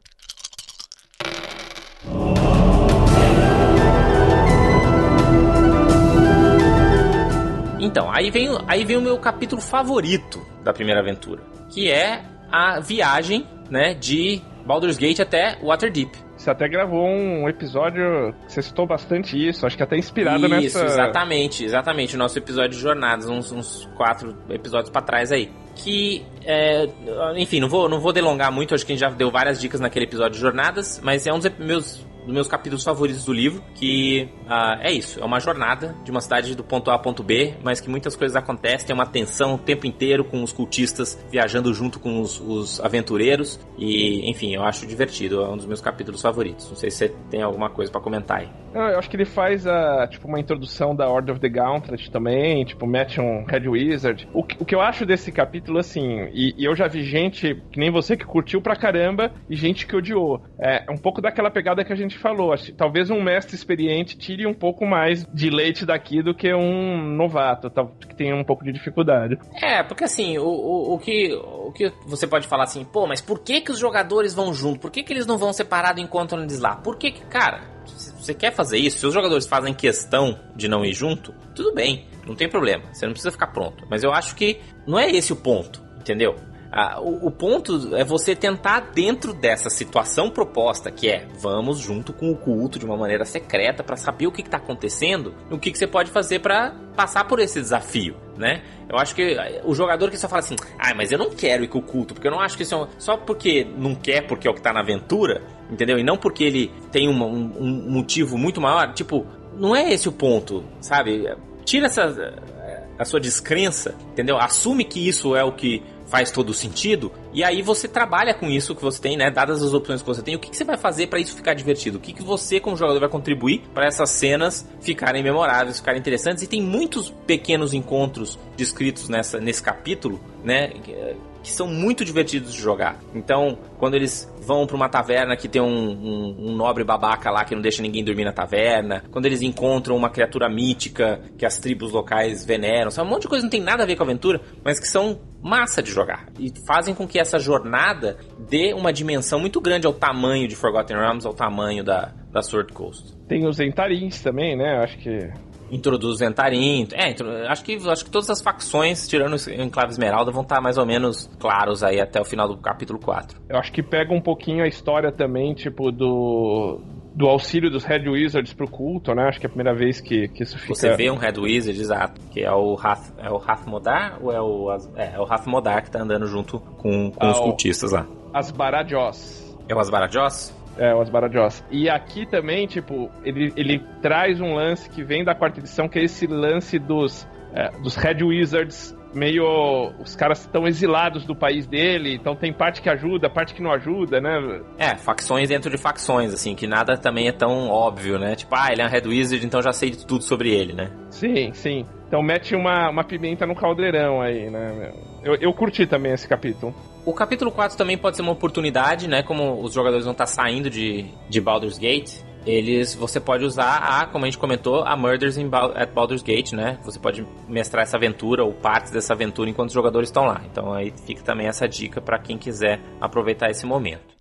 Então, aí vem, aí vem o meu capítulo favorito da primeira aventura, que é a viagem, né, de Baldur's Gate até Waterdeep. Você até gravou um episódio você citou bastante isso, acho que até inspirado isso, nessa. Isso, exatamente, exatamente. O nosso episódio de jornadas, uns, uns quatro episódios para trás aí. Que, é, enfim, não vou, não vou delongar muito, acho que a gente já deu várias dicas naquele episódio de jornadas, mas é um dos meus dos meus capítulos favoritos do livro, que uh, é isso, é uma jornada de uma cidade do ponto A ao ponto B, mas que muitas coisas acontecem, tem uma tensão o tempo inteiro com os cultistas viajando junto com os, os aventureiros, e enfim, eu acho divertido, é um dos meus capítulos favoritos. Não sei se você tem alguma coisa para comentar aí. Não, eu acho que ele faz a, tipo, uma introdução da Order of the Gauntlet também, tipo, mete um Red Wizard. O, o que eu acho desse capítulo, assim, e, e, eu já vi gente, que nem você, que curtiu pra caramba, e gente que odiou. É um pouco daquela pegada que a gente falou. Talvez um mestre experiente tire um pouco mais de leite daqui do que um novato, que tenha um pouco de dificuldade. É, porque assim, o, o, o, que, o que você pode falar assim, pô, mas por que que os jogadores vão junto? Por que que eles não vão separado enquanto eles lá? Por que que, cara, você quer fazer isso, se os jogadores fazem questão de não ir junto, tudo bem, não tem problema, você não precisa ficar pronto. Mas eu acho que não é esse o ponto, entendeu? Ah, o, o, ponto é você tentar, dentro dessa situação proposta, que é vamos junto com o culto de uma maneira secreta para saber o que está acontecendo, o que, que você pode fazer para passar por esse desafio. né? Eu acho que o jogador que só fala assim, ah, mas eu não quero ir com o culto, porque eu não acho que isso é um... Só porque não quer porque é o que tá na aventura, entendeu? E não porque ele tem um, um, um motivo muito maior, tipo, não é esse o ponto, sabe? Tira essa a sua descrença, entendeu? Assume que isso é o que faz todo sentido, e aí você trabalha com isso que você tem, né? Dadas as opções que você tem, o que, que você vai fazer para isso ficar divertido? O que, que você, como jogador, vai contribuir para essas cenas ficarem memoráveis, ficarem interessantes? E tem muitos pequenos encontros descritos nessa, nesse capítulo, né? Que são muito divertidos de jogar. Então, quando eles vão para uma taverna que tem um, um, um, nobre babaca lá que não deixa ninguém dormir na taverna, quando eles encontram uma criatura mítica que as tribos locais veneram, sabe? um monte de coisa que não tem nada a ver com a aventura, mas que são massa de jogar e fazem com que essa jornada dê uma dimensão muito grande ao tamanho de Forgotten Realms, ao tamanho da, da Sword Coast. Tem os Entarins também, né? Acho que introduz Ventarim. É, acho que, acho que todas as facções, tirando o Enclave Esmeralda, vão estar mais ou menos claros aí até o final do capítulo 4. Eu acho que pega um pouquinho a história também, tipo, do. Do auxílio dos Red Wizards pro culto, né? Acho que é a primeira vez que, que isso fica. Você vê um Red Wizard, exato. Que é o Hath, é o Hathmodar ou é o. É, é o Hathmodar que tá andando junto com, com ah, os cultistas lá. Asbarajós. É o Asbarajós? É, o Asbarajós. E aqui também, tipo, ele, ele traz um lance que vem da quarta edição, que é esse lance dos, é, dos Red Wizards meio. Os caras estão exilados do país dele, então tem parte que ajuda, parte que não ajuda, né? É, facções dentro de facções, assim, que nada também é tão óbvio, né? Tipo, ah, ele é um Red Wizard, então já sei de tudo sobre ele, né? Sim, sim. Então mete uma, uma pimenta no caldeirão aí, né? Eu, eu curti também esse capítulo. O capítulo 4 também pode ser uma oportunidade, né? Como os jogadores vão estar saindo de, de Baldur's Gate, eles você pode usar a, como a gente comentou, a Murders in at Baldur's Gate, né? Você pode mestrar essa aventura ou partes dessa aventura enquanto os jogadores estão lá. Então aí fica também essa dica para quem quiser aproveitar esse momento.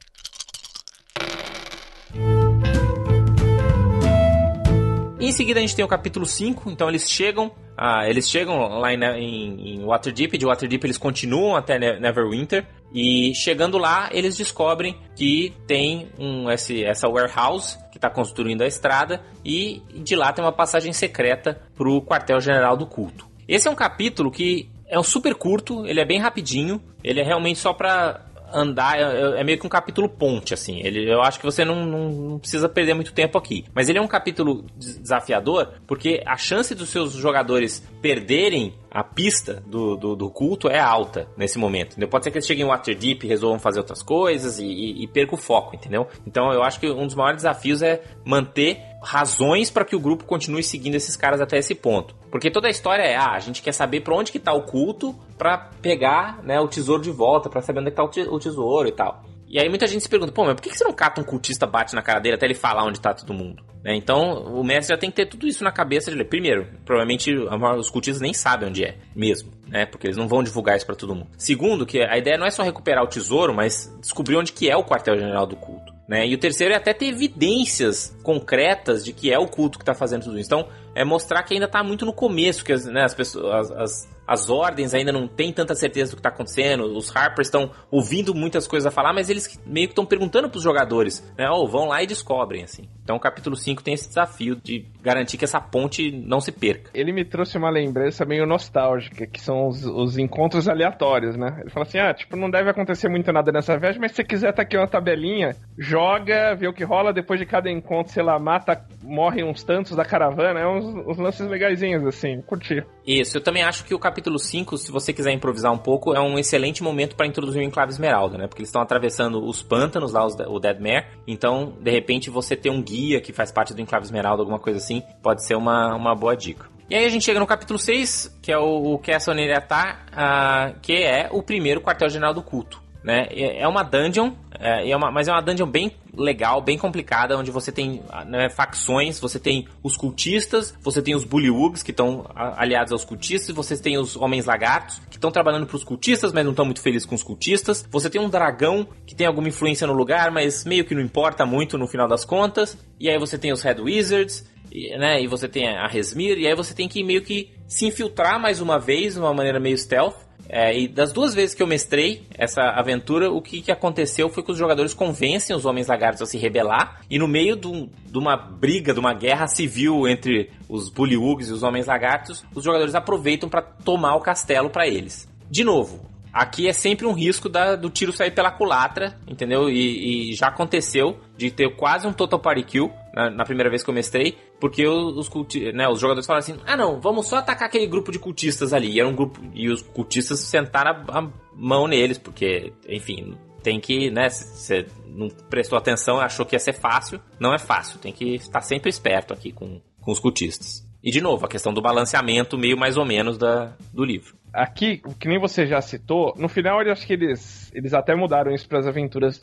Em seguida a gente tem o capítulo 5, então eles chegam, ah, eles chegam lá em, em, em Waterdeep, de Waterdeep eles continuam até Neverwinter, e chegando lá eles descobrem que tem um, esse, essa warehouse que está construindo a estrada, e de lá tem uma passagem secreta para o quartel-general do culto. Esse é um capítulo que é um super curto, ele é bem rapidinho, ele é realmente só para andar, é, é, meio que um capítulo ponte, assim. Ele, eu acho que você não, não, não, precisa perder muito tempo aqui. Mas ele é um capítulo desafiador, porque a chance dos seus jogadores perderem a pista do, do, do, culto é alta nesse momento. Entendeu? Pode ser que eles cheguem em Waterdeep e resolvam fazer outras coisas e, e, e percam o foco, entendeu? Então eu acho que um dos maiores desafios é manter razões para que o grupo continue seguindo esses caras até esse ponto. Porque toda a história é, ah, a gente quer saber para onde que tá o culto para pegar né, o tesouro de volta, para saber onde é que tá o tesouro e tal. E aí muita gente se pergunta, pô, mas por que você não cata um cultista, bate na cara dele até ele falar onde tá todo mundo? Né? Então, o mestre já tem que ter tudo isso na cabeça de ler. Primeiro, provavelmente os cultistas nem sabem onde é, mesmo, né? Porque eles não vão divulgar isso para todo mundo. Segundo, que a ideia não é só recuperar o tesouro, mas descobrir onde que é o quartel-general do culto. Né? E o terceiro é até ter evidências concretas de que é o culto que está fazendo tudo isso. Então, é mostrar que ainda está muito no começo, que as, né, as pessoas, as, as, ordens ainda não têm tanta certeza do que está acontecendo. Os Harpers estão ouvindo muitas coisas a falar, mas eles meio que estão perguntando para os jogadores, né? Ou oh, vão lá e descobrem, assim. Então, o capítulo 5 tem esse desafio de garantir que essa ponte não se perca. Ele me trouxe uma lembrança meio nostálgica, que são os, os encontros aleatórios, né? Ele fala assim: ah, tipo, não deve acontecer muito nada nessa viagem, mas se você quiser, tá aqui uma tabelinha, joga, vê o que rola, depois de cada encontro, sei lá, mata, morrem uns tantos da caravana, é uns uns, lances legaisinhos, assim, curti. Isso, eu também acho que o capítulo 5, se você quiser improvisar um pouco, é um excelente momento para introduzir o Enclave Esmeralda, né? Porque eles estão atravessando os pântanos lá, os, o Deadmare, então, de repente, você ter um guia que faz parte do Enclave Esmeralda, alguma coisa assim, pode ser uma, uma boa dica. E aí a gente chega no capítulo 6, que é o, o Castle Neretar, uh, que é o primeiro quartel-general do culto né? É uma dungeon, é, é uma, mas é uma dungeon bem legal, bem complicada, onde você tem né, facções, você tem os cultistas, você tem os bullywugs que estão aliados aos cultistas, você tem os homens lagartos que estão trabalhando para os cultistas, mas não estão muito felizes com os cultistas. Você tem um dragão que tem alguma influência no lugar, mas meio que não importa muito no final das contas. E aí você tem os Red Wizards, e, né? E você tem a Resmir, e aí você tem que meio que se infiltrar mais uma vez, de uma maneira meio stealth, É, e das duas vezes que eu mestrei essa aventura, o que, que aconteceu foi que os jogadores convencem os homens lagartos a se rebelar, e no meio de, de uma briga, de uma guerra civil entre os Bullywugs e os homens lagartos, os jogadores aproveitam para tomar o castelo para eles. De novo, Aqui é sempre um risco da, do tiro sair pela culatra, entendeu? E, e, já aconteceu de ter quase um total party kill na, na primeira vez que eu mestrei, porque os, culti, né, os jogadores falaram assim: ah, não, vamos só atacar aquele grupo de cultistas ali. E era um grupo. E os cultistas sentaram a, a mão neles, porque, enfim, tem que, né? Você não prestou atenção, achou que ia ser fácil. Não é fácil, tem que estar sempre esperto aqui com, com os cultistas. E de novo, a questão do balanceamento, meio mais ou menos da, do livro aqui, que nem você já citou, no final eu acho que eles, eles até mudaram isso para as aventuras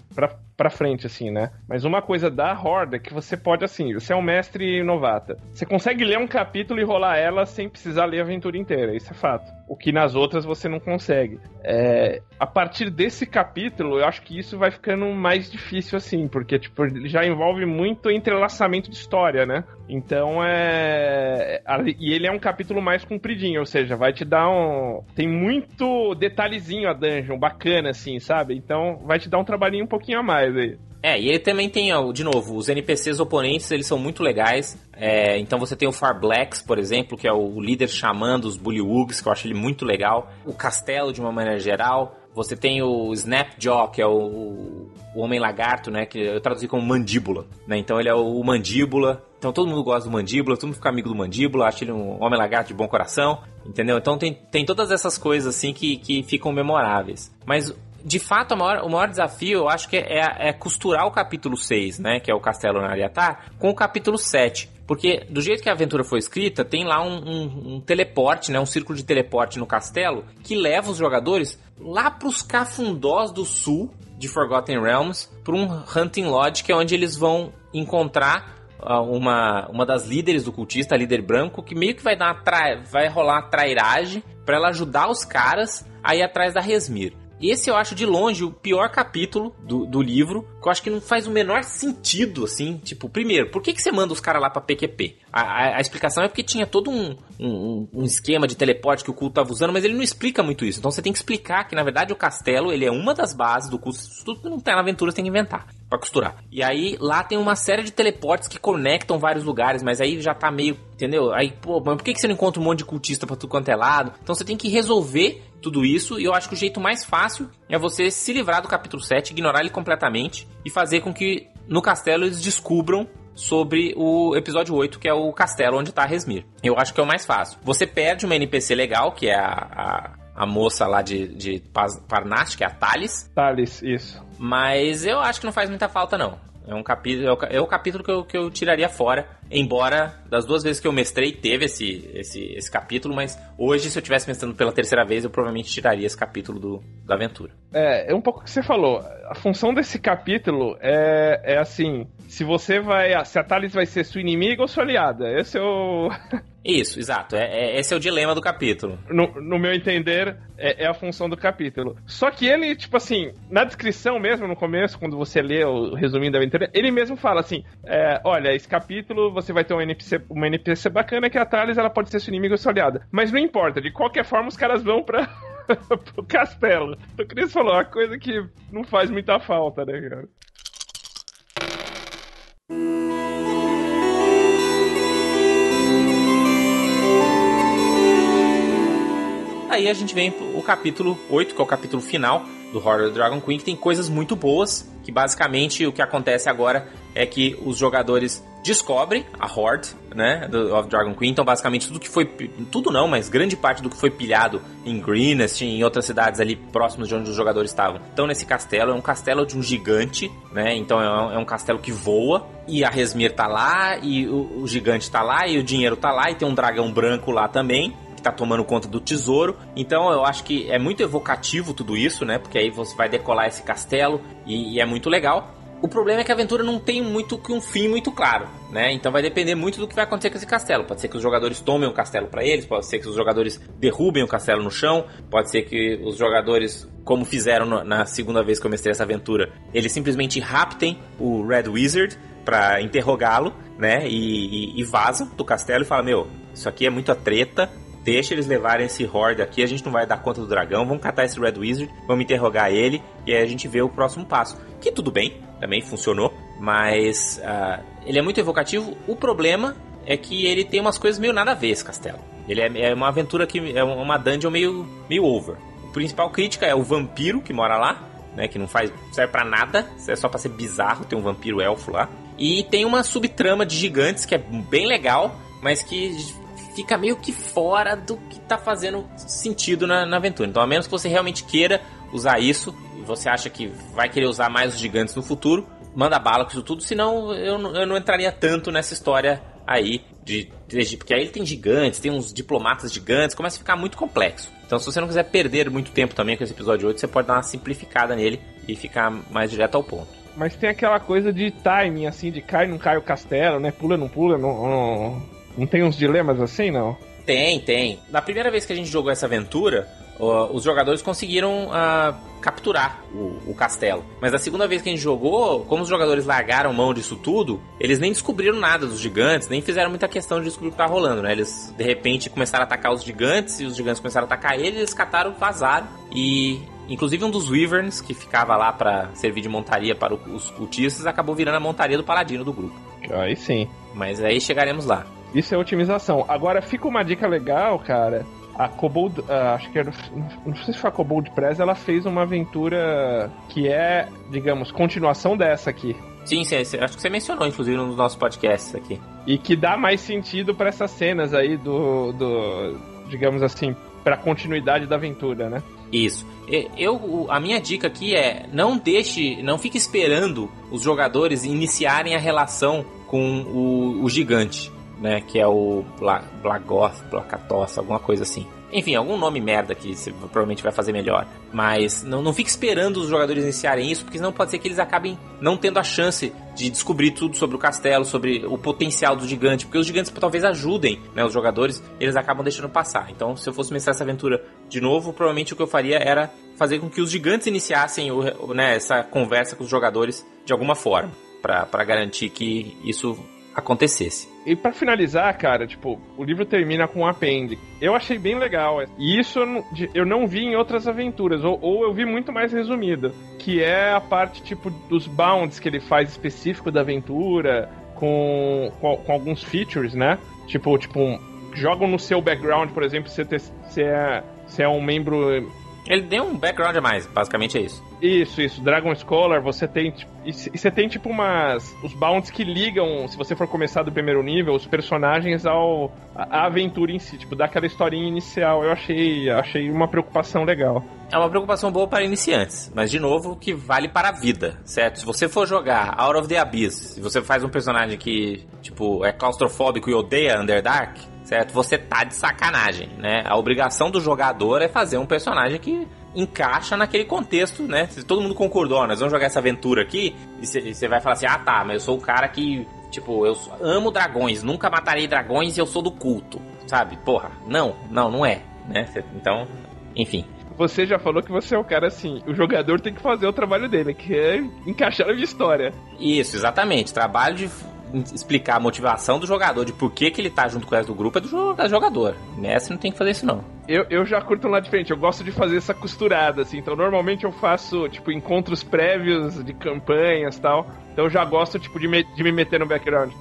pra, frente, assim, né? Mas uma coisa da Horda é que você pode, assim, você é um mestre novata. Você consegue ler um capítulo e rolar ela sem precisar ler a aventura inteira, isso é fato. O que nas outras você não consegue. É, a partir desse capítulo, eu acho que isso vai ficando mais difícil, assim, porque, tipo, já envolve muito entrelaçamento de história, né? Então é. E ele é um capítulo mais compridinho, ou seja, vai te dar um. Tem muito detalhezinho a dungeon, bacana, assim, sabe? Então vai te dar um trabalhinho um pouquinho a mais aí. É, e ele também tem, de novo, os NPCs oponentes, eles são muito legais. É, então você tem o Far Blacks, por exemplo, que é o líder chamando os Bullywugs, que eu acho ele muito legal. O Castelo, de uma maneira geral. Você tem o Snapjaw, que é o, o Homem Lagarto, né? Que eu traduzi como Mandíbula, né? Então ele é o Mandíbula. Então todo mundo gosta do Mandíbula, todo mundo fica amigo do Mandíbula, acha ele um Homem Lagarto de bom coração, entendeu? Então tem, tem todas essas coisas assim que, que ficam memoráveis. Mas de fato, maior, o maior desafio, eu acho que é, é, costurar o capítulo 6, né? Que é o Castelo Nariatar, com o capítulo 7. Porque do jeito que a aventura foi escrita, tem lá um, um, um, teleporte, né? Um círculo de teleporte no castelo que leva os jogadores lá pros cafundós do sul de Forgotten Realms para um Hunting Lodge, que é onde eles vão encontrar uma, uma das líderes do cultista, a líder branco, que meio que vai dar tra... vai rolar uma trairagem para ela ajudar os caras a ir atrás da Resmir. Esse eu acho de longe o pior capítulo do, do livro, que eu acho que não faz o menor sentido, assim. Tipo, primeiro, por que, que você manda os caras lá pra PQP? A, a, a, explicação é porque tinha todo um, um, um, esquema de teleporte que o culto tava usando, mas ele não explica muito isso. Então você tem que explicar que, na verdade, o castelo ele é uma das bases do culto. Tudo que não tem na aventura você tem que inventar para costurar. E aí lá tem uma série de teleportes que conectam vários lugares, mas aí já tá meio, entendeu? Aí, pô, mas por que, que você não encontra um monte de cultista pra tudo quanto é lado? Então você tem que resolver tudo isso, e eu acho que o jeito mais fácil é você se livrar do capítulo 7, ignorar ele completamente e fazer com que no castelo eles descubram sobre o episódio 8, que é o castelo onde tá Resmir. Eu acho que é o mais fácil. Você perde uma NPC legal, que é a, a, a moça lá de, de Parnash, que é a Thales. Thales, isso. Mas eu acho que não faz muita falta, não. É um capítulo, é o, é o capítulo que eu, que eu tiraria fora. Embora das duas vezes que eu mestrei teve esse, esse, esse capítulo, mas hoje, se eu tivesse mestrando pela terceira vez, eu provavelmente tiraria esse capítulo do, da aventura. É, é um pouco o que você falou. A função desse capítulo é, é assim: se você vai. Se a Thales vai ser sua inimiga ou sua aliada. Esse é o. <laughs> Isso, exato. É, é, esse é o dilema do capítulo. No, no meu entender, é, é, a função do capítulo. Só que ele, tipo assim, na descrição mesmo, no começo, quando você lê o resuminho da aventura, ele mesmo fala assim: é, olha, esse capítulo você vai ter uma NPC, uma NPC bacana que a Thales ela pode ser sua inimiga ou sua aliada. Mas não importa, de qualquer forma os caras vão pra. <laughs> pro castelo. O Cris falou, uma coisa que não faz muita falta, né, cara? Aí a gente vem o capítulo 8, que é o capítulo final do Horror Dragon Queen, que tem coisas muito boas, que basicamente o que acontece agora é que os jogadores descobrem a Horde, né, do, of Dragon Queen, então basicamente tudo que foi, tudo não, mas grande parte do que foi pilhado em Greenest, em outras cidades ali próximas de onde os jogadores estavam. Então nesse castelo, é um castelo de um gigante, né, então é um, é um castelo que voa, e a Resmir tá lá, e o, o gigante tá lá, e o dinheiro tá lá, e tem um dragão branco lá também, tá tomando conta do tesouro. Então eu acho que é muito evocativo tudo isso, né? Porque aí você vai decolar esse castelo e, e é muito legal. O problema é que a aventura não tem muito que um fim muito claro, né? Então vai depender muito do que vai acontecer com esse castelo. Pode ser que os jogadores tomem o castelo para eles, pode ser que os jogadores derrubem o castelo no chão, pode ser que os jogadores, como fizeram na segunda vez que eu mestrei essa aventura, eles simplesmente raptem o Red Wizard para interrogá-lo, né? E, e, e vazam do castelo e falam: Meu, isso aqui é muita treta, deixa eles levarem esse Horde aqui, a gente não vai dar conta do dragão, vamos catar esse Red Wizard, vamos interrogar ele, e aí a gente vê o próximo passo. Que tudo bem, também funcionou, mas uh, ele é muito evocativo. O problema é que ele tem umas coisas meio nada a ver castelo. Ele é, é uma aventura que é uma dungeon meio, meio over. O principal crítica é o vampiro que mora lá, né, que não faz serve para nada, é só para ser bizarro, tem um vampiro elfo lá. E tem uma subtrama de gigantes que é bem legal, mas que fica meio que fora do que tá fazendo sentido na, na aventura. Então, a menos que você realmente queira usar isso, e você acha que vai querer usar mais os gigantes no futuro, manda bala com isso tudo, senão eu, eu não entraria tanto nessa história aí de 3 porque aí ele tem gigantes, tem uns diplomatas gigantes, começa a ficar muito complexo. Então, se você não quiser perder muito tempo também com esse episódio 8, você pode dar uma simplificada nele e ficar mais direto ao ponto. Mas tem aquela coisa de timing, assim, de cai, não cai o castelo, né? Pula, não pula, não, não, não tem uns dilemas assim, não? Tem, tem. Na primeira vez que a gente jogou essa aventura, os jogadores conseguiram uh, capturar o, o, castelo. Mas da segunda vez que a gente jogou, como os jogadores largaram mão disso tudo, eles nem descobriram nada dos gigantes, nem fizeram muita questão de descobrir o que tá rolando, né? Eles de repente começaram a atacar os gigantes e os gigantes começaram a atacar eles, eles cataram, vazaram e Inclusive um dos Wyverns, que ficava lá para servir de montaria para os cultistas, acabou virando a montaria do paladino do grupo. Aí sim. Mas aí chegaremos lá. Isso é otimização. Agora fica uma dica legal, cara a Kobold, uh, acho que era, não sei se foi a Kobold Press, ela fez uma aventura que é, digamos, continuação dessa aqui. Sim, sim, acho que você mencionou, inclusive, nos nossos podcasts aqui. E que dá mais sentido para essas cenas aí do, do digamos assim, para continuidade da aventura, né? Isso. Eu, a minha dica aqui é não deixe, não fique esperando os jogadores iniciarem a relação com o, o gigante né? Que é o Bla Blagoth, Blacatossa, alguma coisa assim. Enfim, algum nome merda que você provavelmente vai fazer melhor. Mas não, não fique esperando os jogadores iniciarem isso, porque senão pode ser que eles acabem não tendo a chance de descobrir tudo sobre o castelo, sobre o potencial do gigante. Porque os gigantes talvez ajudem né, os jogadores, eles acabam deixando passar. Então, se eu fosse mestrar essa aventura de novo, provavelmente o que eu faria era fazer com que os gigantes iniciassem o, né, essa conversa com os jogadores de alguma forma. para garantir que isso acontecesse. E para finalizar, cara, tipo, o livro termina com um apêndice. Eu achei bem legal. E isso eu não, vi em outras aventuras, ou, ou, eu vi muito mais resumido. Que é a parte, tipo, dos bounds que ele faz específico da aventura, com, com, com alguns features, né? Tipo, tipo, um, jogam no seu background, por exemplo, se você é, você é um membro ele deu um background a mais, basicamente é isso. Isso, isso. Dragon Scholar, você tem. Tipo, e você tem tipo umas. Os bounds que ligam, se você for começar do primeiro nível, os personagens ao. a, aventura em si, tipo, dá aquela historinha inicial. Eu achei. achei uma preocupação legal. É uma preocupação boa para iniciantes, mas de novo, que vale para a vida, certo? Se você for jogar Out of the Abyss, se você faz um personagem que, tipo, é claustrofóbico e odeia Underdark, certo? Você tá de sacanagem, né? A obrigação do jogador é fazer um personagem que encaixa naquele contexto, né? Se todo mundo concordou, nós vamos jogar essa aventura aqui, e você vai falar assim: ah tá, mas eu sou o cara que, tipo, eu amo dragões, nunca matarei dragões e eu sou do culto, sabe? Porra, não, não, não é, né? Então, enfim. Você já falou que você é o cara assim, o jogador tem que fazer o trabalho dele, que é encaixar a história. Isso, exatamente. Trabalho de explicar a motivação do jogador, de por que, que ele tá junto com o resto do grupo, é do jogador. Mestre não tem que fazer isso, não. Eu, eu já curto um lado diferente, eu gosto de fazer essa costurada, assim. Então, normalmente eu faço, tipo, encontros prévios de campanhas tal. Então, eu já gosto, tipo, de me, de me meter no background.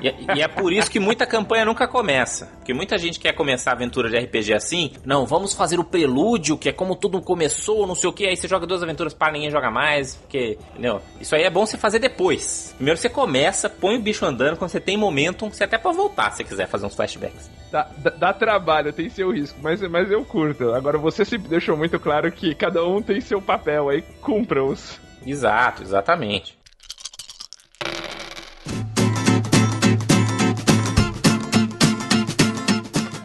E, e, é por isso que muita campanha nunca começa. Porque muita gente quer começar a aventura de RPG assim. Não, vamos fazer o prelúdio, que é como tudo começou, não sei o que. Aí você joga duas aventuras para ninguém joga mais. Porque, entendeu? Isso aí é bom você fazer depois. Primeiro você começa, põe o bicho andando. Quando você tem momentum, você até pode voltar se quiser fazer uns flashbacks. Dá, dá, dá, trabalho, tem seu risco, mas, mas eu curto. Agora você sempre deixou muito claro que cada um tem seu papel aí, cumpra-os. Exato, exatamente.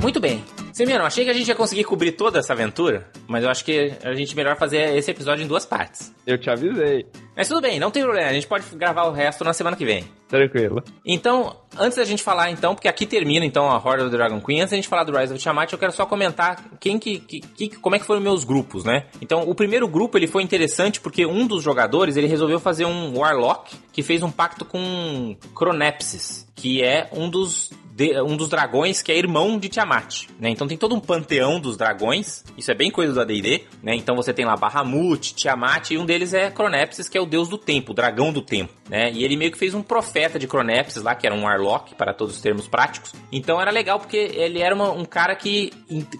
Muito bem. Semino, achei que a gente ia conseguir cobrir toda essa aventura, mas eu acho que a gente melhor fazer esse episódio em duas partes. Eu te avisei. Mas tudo bem, não tem problema, a gente pode gravar o resto na semana que vem. Tranquilo. Então, antes da gente falar, então, porque aqui termina, então, a Horde of the Dragon Queen, antes da gente falar do Rise of Tiamat, eu quero só comentar quem que, que, que, como é que foram meus grupos, né? Então, o primeiro grupo, ele foi interessante porque um dos jogadores, ele resolveu fazer um Warlock que fez um pacto com Cronepsis, que é um dos de, um dos dragões que é irmão de Tiamat, né? Então tem todo um panteão dos dragões, isso é bem coisa do AD&D, né? Então você tem lá Bahamut, Tiamat e um deles é Cronepsis, que é o deus do tempo, o dragão do tempo, né? E ele meio que fez um profeta de Cronepsis lá, que era um Warlock, para todos os termos práticos. Então era legal porque ele era uma, um cara que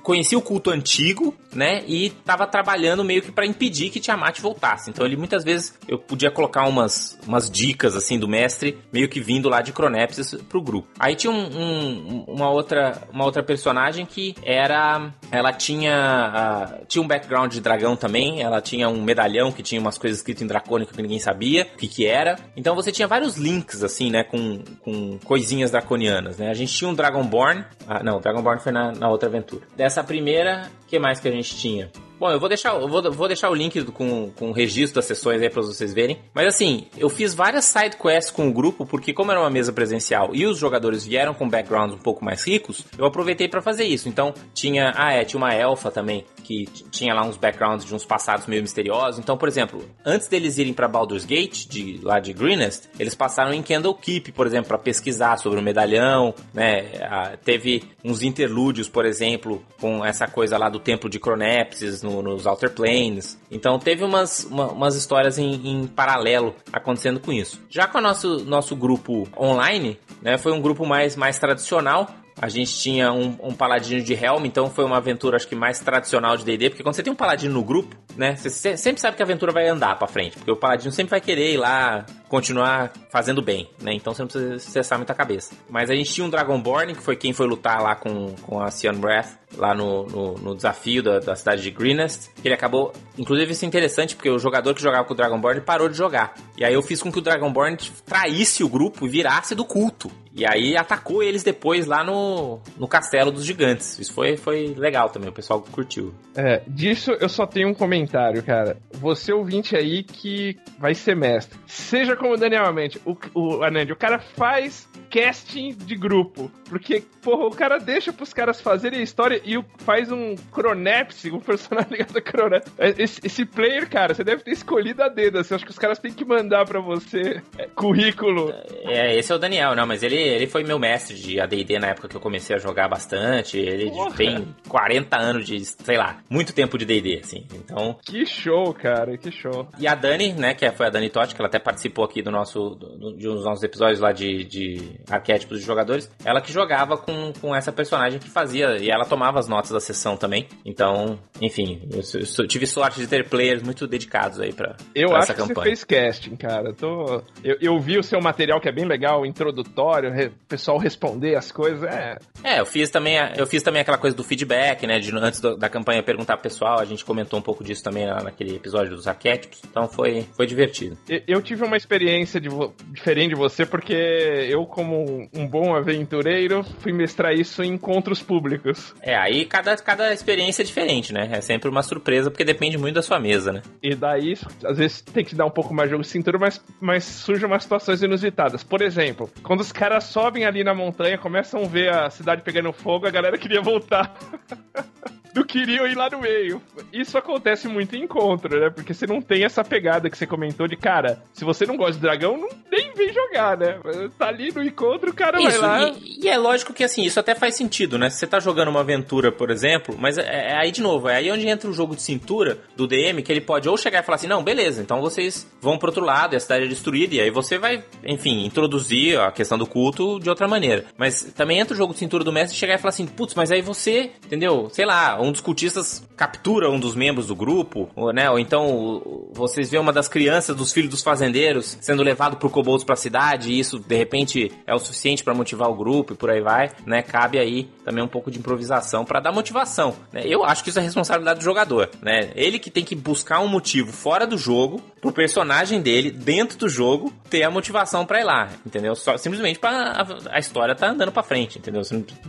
conhecia o culto antigo, né? E tava trabalhando meio que para impedir que Tiamat voltasse. Então ele muitas vezes eu podia colocar umas, umas dicas assim do mestre, meio que vindo lá de Cronepsis pro grupo. Aí tinha um, um, uma outra uma outra personagem que era ela tinha tinha um background de dragão também, ela tinha um medalhão que tinha umas coisas escritas em dracônico que ninguém sabia o que que era. Então você tinha vários links assim, né, com, com coisinhas draconianas, né? A gente tinha um Dragonborn, ah, não, Dragonborn foi na, na outra aventura. Dessa primeira, que mais que a gente tinha? Bom, eu vou deixar, eu vou, vou deixar o link com, com o registro das sessões aí pra vocês verem. Mas assim, eu fiz várias side quests com o grupo, porque como era uma mesa presencial e os jogadores vieram com backgrounds um pouco mais ricos, eu aproveitei para fazer isso. Então, tinha, ah é, tinha uma elfa também, que tinha lá uns backgrounds de uns passados meio misteriosos. Então, por exemplo, antes deles irem para Baldur's Gate, de, lá de Greenest, eles passaram em Candlekeep, por exemplo, para pesquisar sobre o medalhão, né? Ah, teve uns interlúdios, por exemplo, com essa coisa lá do templo de Cronepsis, no, nos Outer Planes. Então teve umas, uma, umas histórias em, em, paralelo acontecendo com isso. Já com o nosso, nosso grupo online, né, foi um grupo mais, mais tradicional, a gente tinha um, um, paladino de Helm, então foi uma aventura acho que mais tradicional de D&D, porque quando você tem um paladino no grupo, né, você sempre sabe que a aventura vai andar para frente, porque o paladino sempre vai querer ir lá continuar fazendo bem, né? Então você não precisa cessar muita cabeça. Mas a gente tinha um Dragonborn, que foi quem foi lutar lá com, com a Cian Breath, lá no, no, no desafio da, da, cidade de Greenest, ele acabou... Inclusive isso é interessante, porque o jogador que jogava com o Dragonborn parou de jogar. E aí eu fiz com que o Dragonborn traísse o grupo e virasse do culto. E aí atacou eles depois lá no, no castelo dos gigantes. Isso foi, foi legal também, o pessoal curtiu. É, disso eu só tenho um comentário, cara. Você ouvinte aí que vai ser mestre. Seja como Daniel Amente, o, o Anand, o cara faz casting de grupo. Porque, porra, o cara deixa pros caras fazerem a história e faz um Cronepsi, um personagem <laughs> ligado a Cronepsi. Esse, esse, player, cara, você deve ter escolhido a dedo. Assim, acho que os caras têm que mandar pra você é, currículo. É, esse é o Daniel, não, mas ele, ele foi meu mestre de ADD na época que eu comecei a jogar bastante. Ele porra. tem 40 anos de, sei lá, muito tempo de DD, assim. Então. Que show, cara, que show. E a Dani, né, que foi a Dani Totti, que ela até participou aqui do nosso, do, de um dos nossos episódios lá de, de arquétipos de jogadores, ela que jogava com, com essa personagem que fazia, e ela tomava as notas da sessão também. Então, enfim, eu, eu tive sorte de ter players muito dedicados aí pra, eu pra essa campanha. Eu acho que você fez casting, cara. Eu, tô, eu, eu, vi o seu material que é bem legal, introdutório, o pessoal responder as coisas, é... É, eu fiz também, eu fiz também aquela coisa do feedback, né, de antes do, da campanha perguntar pro pessoal, a gente comentou um pouco disso também naquele episódio dos arquétipos, então foi, foi divertido. Eu, eu tive uma experiência de, diferente de você, porque eu, como um bom aventureiro, fui mestrar isso em encontros públicos. É, aí cada, cada experiência é diferente, né? É sempre uma surpresa, porque depende muito da sua mesa, né? E daí, às vezes tem que dar um pouco mais de jogo de cintura, mas, mas surgem umas situações inusitadas. Por exemplo, quando os caras sobem ali na montanha, começam a ver a cidade pegando fogo, a galera queria voltar. <laughs> não queriam ir lá no meio. Isso acontece muito em encontro, né? Porque você não tem essa pegada que você comentou de, cara, se você não gosta de dragão, não, nem vem jogar, né? Tá ali no encontro, o cara isso, vai lá. E, e, é lógico que assim, isso até faz sentido, né? Se você tá jogando uma aventura, por exemplo, mas é, é, aí de novo, é aí onde entra o jogo de cintura do DM, que ele pode ou chegar e falar assim, não, beleza, então vocês vão pro outro lado e a cidade é destruída, e aí você vai, enfim, introduzir a questão do culto de outra maneira. Mas também entra o jogo de cintura do mestre e chegar e falar assim, putz, mas aí você, entendeu? Sei lá, um dos cultistas captura um dos membros do grupo, ou, né? Ou então vocês vê uma das crianças dos filhos dos fazendeiros sendo levado por kobolds para a cidade e isso de repente é o suficiente para motivar o grupo e por aí vai, né? Cabe aí também um pouco de improvisação para dar motivação. Né? Eu acho que isso é responsabilidade do jogador, né? Ele que tem que buscar um motivo fora do jogo pro personagem dele dentro do jogo ter a motivação para ir lá, entendeu? Só, simplesmente para a, história tá andando para frente, entendeu?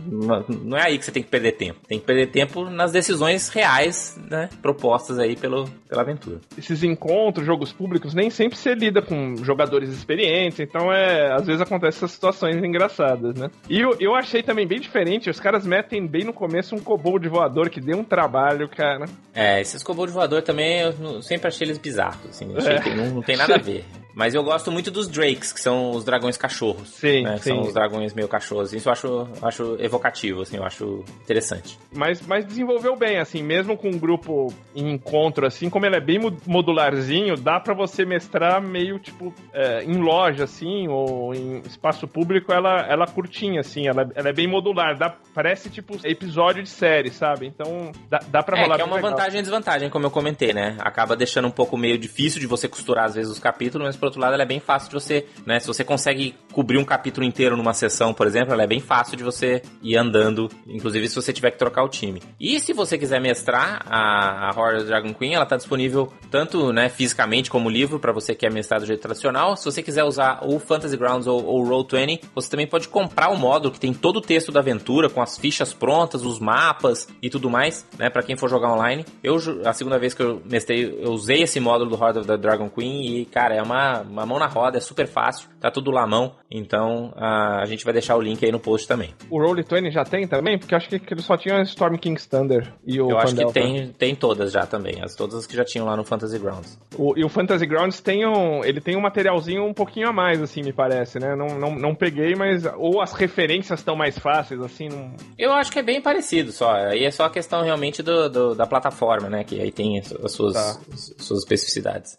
Não, não, é aí que você tem que perder tempo. Tem que perder tempo na nas decisões reais, né, propostas aí pelo, pela aventura. Esses encontros, jogos públicos, nem sempre você lida com jogadores experientes, então é, às vezes acontecem essas situações engraçadas, né? E eu, eu achei também bem diferente, os caras metem bem no começo um kobold voador que deu um trabalho, cara. É, esses kobold voador também eu sempre achei eles bizarros, assim, é. não, não tem nada a ver. <laughs> Mas eu gosto muito dos Drakes, que são os dragões cachorros. Sim, né? sim. São os dragões meio cachorros. Isso eu acho, acho evocativo, assim, eu acho interessante. Mas, mas desenvolveu bem, assim, mesmo com um grupo em encontro, assim, como ele é bem modularzinho, dá para você mestrar meio, tipo, é, em loja, assim, ou em espaço público, ela, ela curtinha, assim, ela, ela é bem modular. Dá, parece, tipo, episódio de série, sabe? Então, dá, dá pra é, rolar que é uma legal. vantagem e desvantagem, como eu comentei, né? Acaba deixando um pouco meio difícil de você costurar, às vezes, os capítulos, mas por outro lado, ela é bem fácil de você, né? Se você consegue cobrir um capítulo inteiro numa sessão, por exemplo, ela é bem fácil de você ir andando, inclusive se você tiver que trocar o time. E se você quiser mestrar a, a Horror Dragon Queen, ela está disponível tanto, né, fisicamente como livro para você que é mestrar do jeito tradicional. Se você quiser usar o Fantasy Grounds ou o Roll20, você também pode comprar o módulo que tem todo o texto da aventura com as fichas prontas, os mapas e tudo mais, né, para quem for jogar online. Eu a segunda vez que eu mestrei, eu usei esse módulo do Horde of the Dragon Queen e, cara, é uma, uma mão na roda, é super fácil, tá tudo lá mão. Então a, a gente vai deixar o link aí no post também. O Roll20 já tem também? Porque eu acho que ele só tinha Storm King's Thunder e o Eu acho que Pandelta. tem, tem todas já também, as todas que já tinham lá no Fantasy Grounds. O, e o Fantasy Grounds tem um, ele tem um materialzinho um pouquinho a mais, assim, me parece, né? Não, não, não peguei, mas. Ou as referências estão mais fáceis, assim. Não... Eu acho que é bem parecido só. Aí é só a questão realmente do, do- da plataforma, né? Que aí tem as as suas, Tá. as suas especificidades.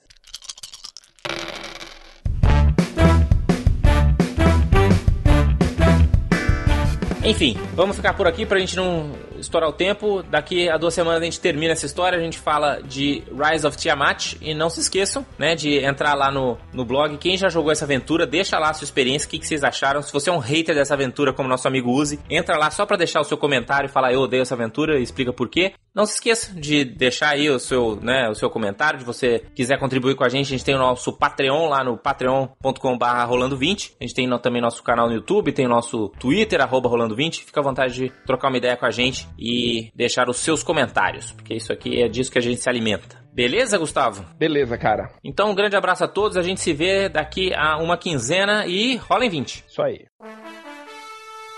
Enfim, vamos ficar por aqui pra gente não estourar o tempo. Daqui a duas semanas a gente termina essa história, a gente fala de Rise of Tiamat. E não se esqueçam, né, de entrar lá no, no blog. Quem já jogou essa aventura, deixa lá a sua experiência, o que, que vocês acharam. Se você é um hater dessa aventura, como nosso amigo Uzi, entra lá só pra deixar o seu comentário e falar eu odeio essa aventura e explica por quê. Não se esqueça de deixar aí o seu, né, o seu comentário, de você quiser contribuir com a gente, a gente tem o nosso Patreon lá no patreon.com.br rolando20. A gente tem também nosso canal no YouTube, tem o nosso Twitter, arroba rolando20. Fica à vontade de trocar uma ideia com a gente e deixar os seus comentários, porque isso aqui é disso que a gente se alimenta. Beleza, Gustavo? Beleza, cara. Então, um grande abraço a todos, a gente se vê daqui a uma quinzena e rola em 20. Isso aí.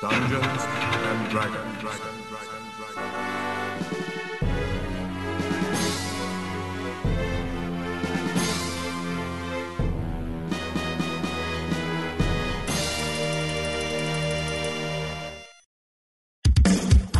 Dungeons and Dragons.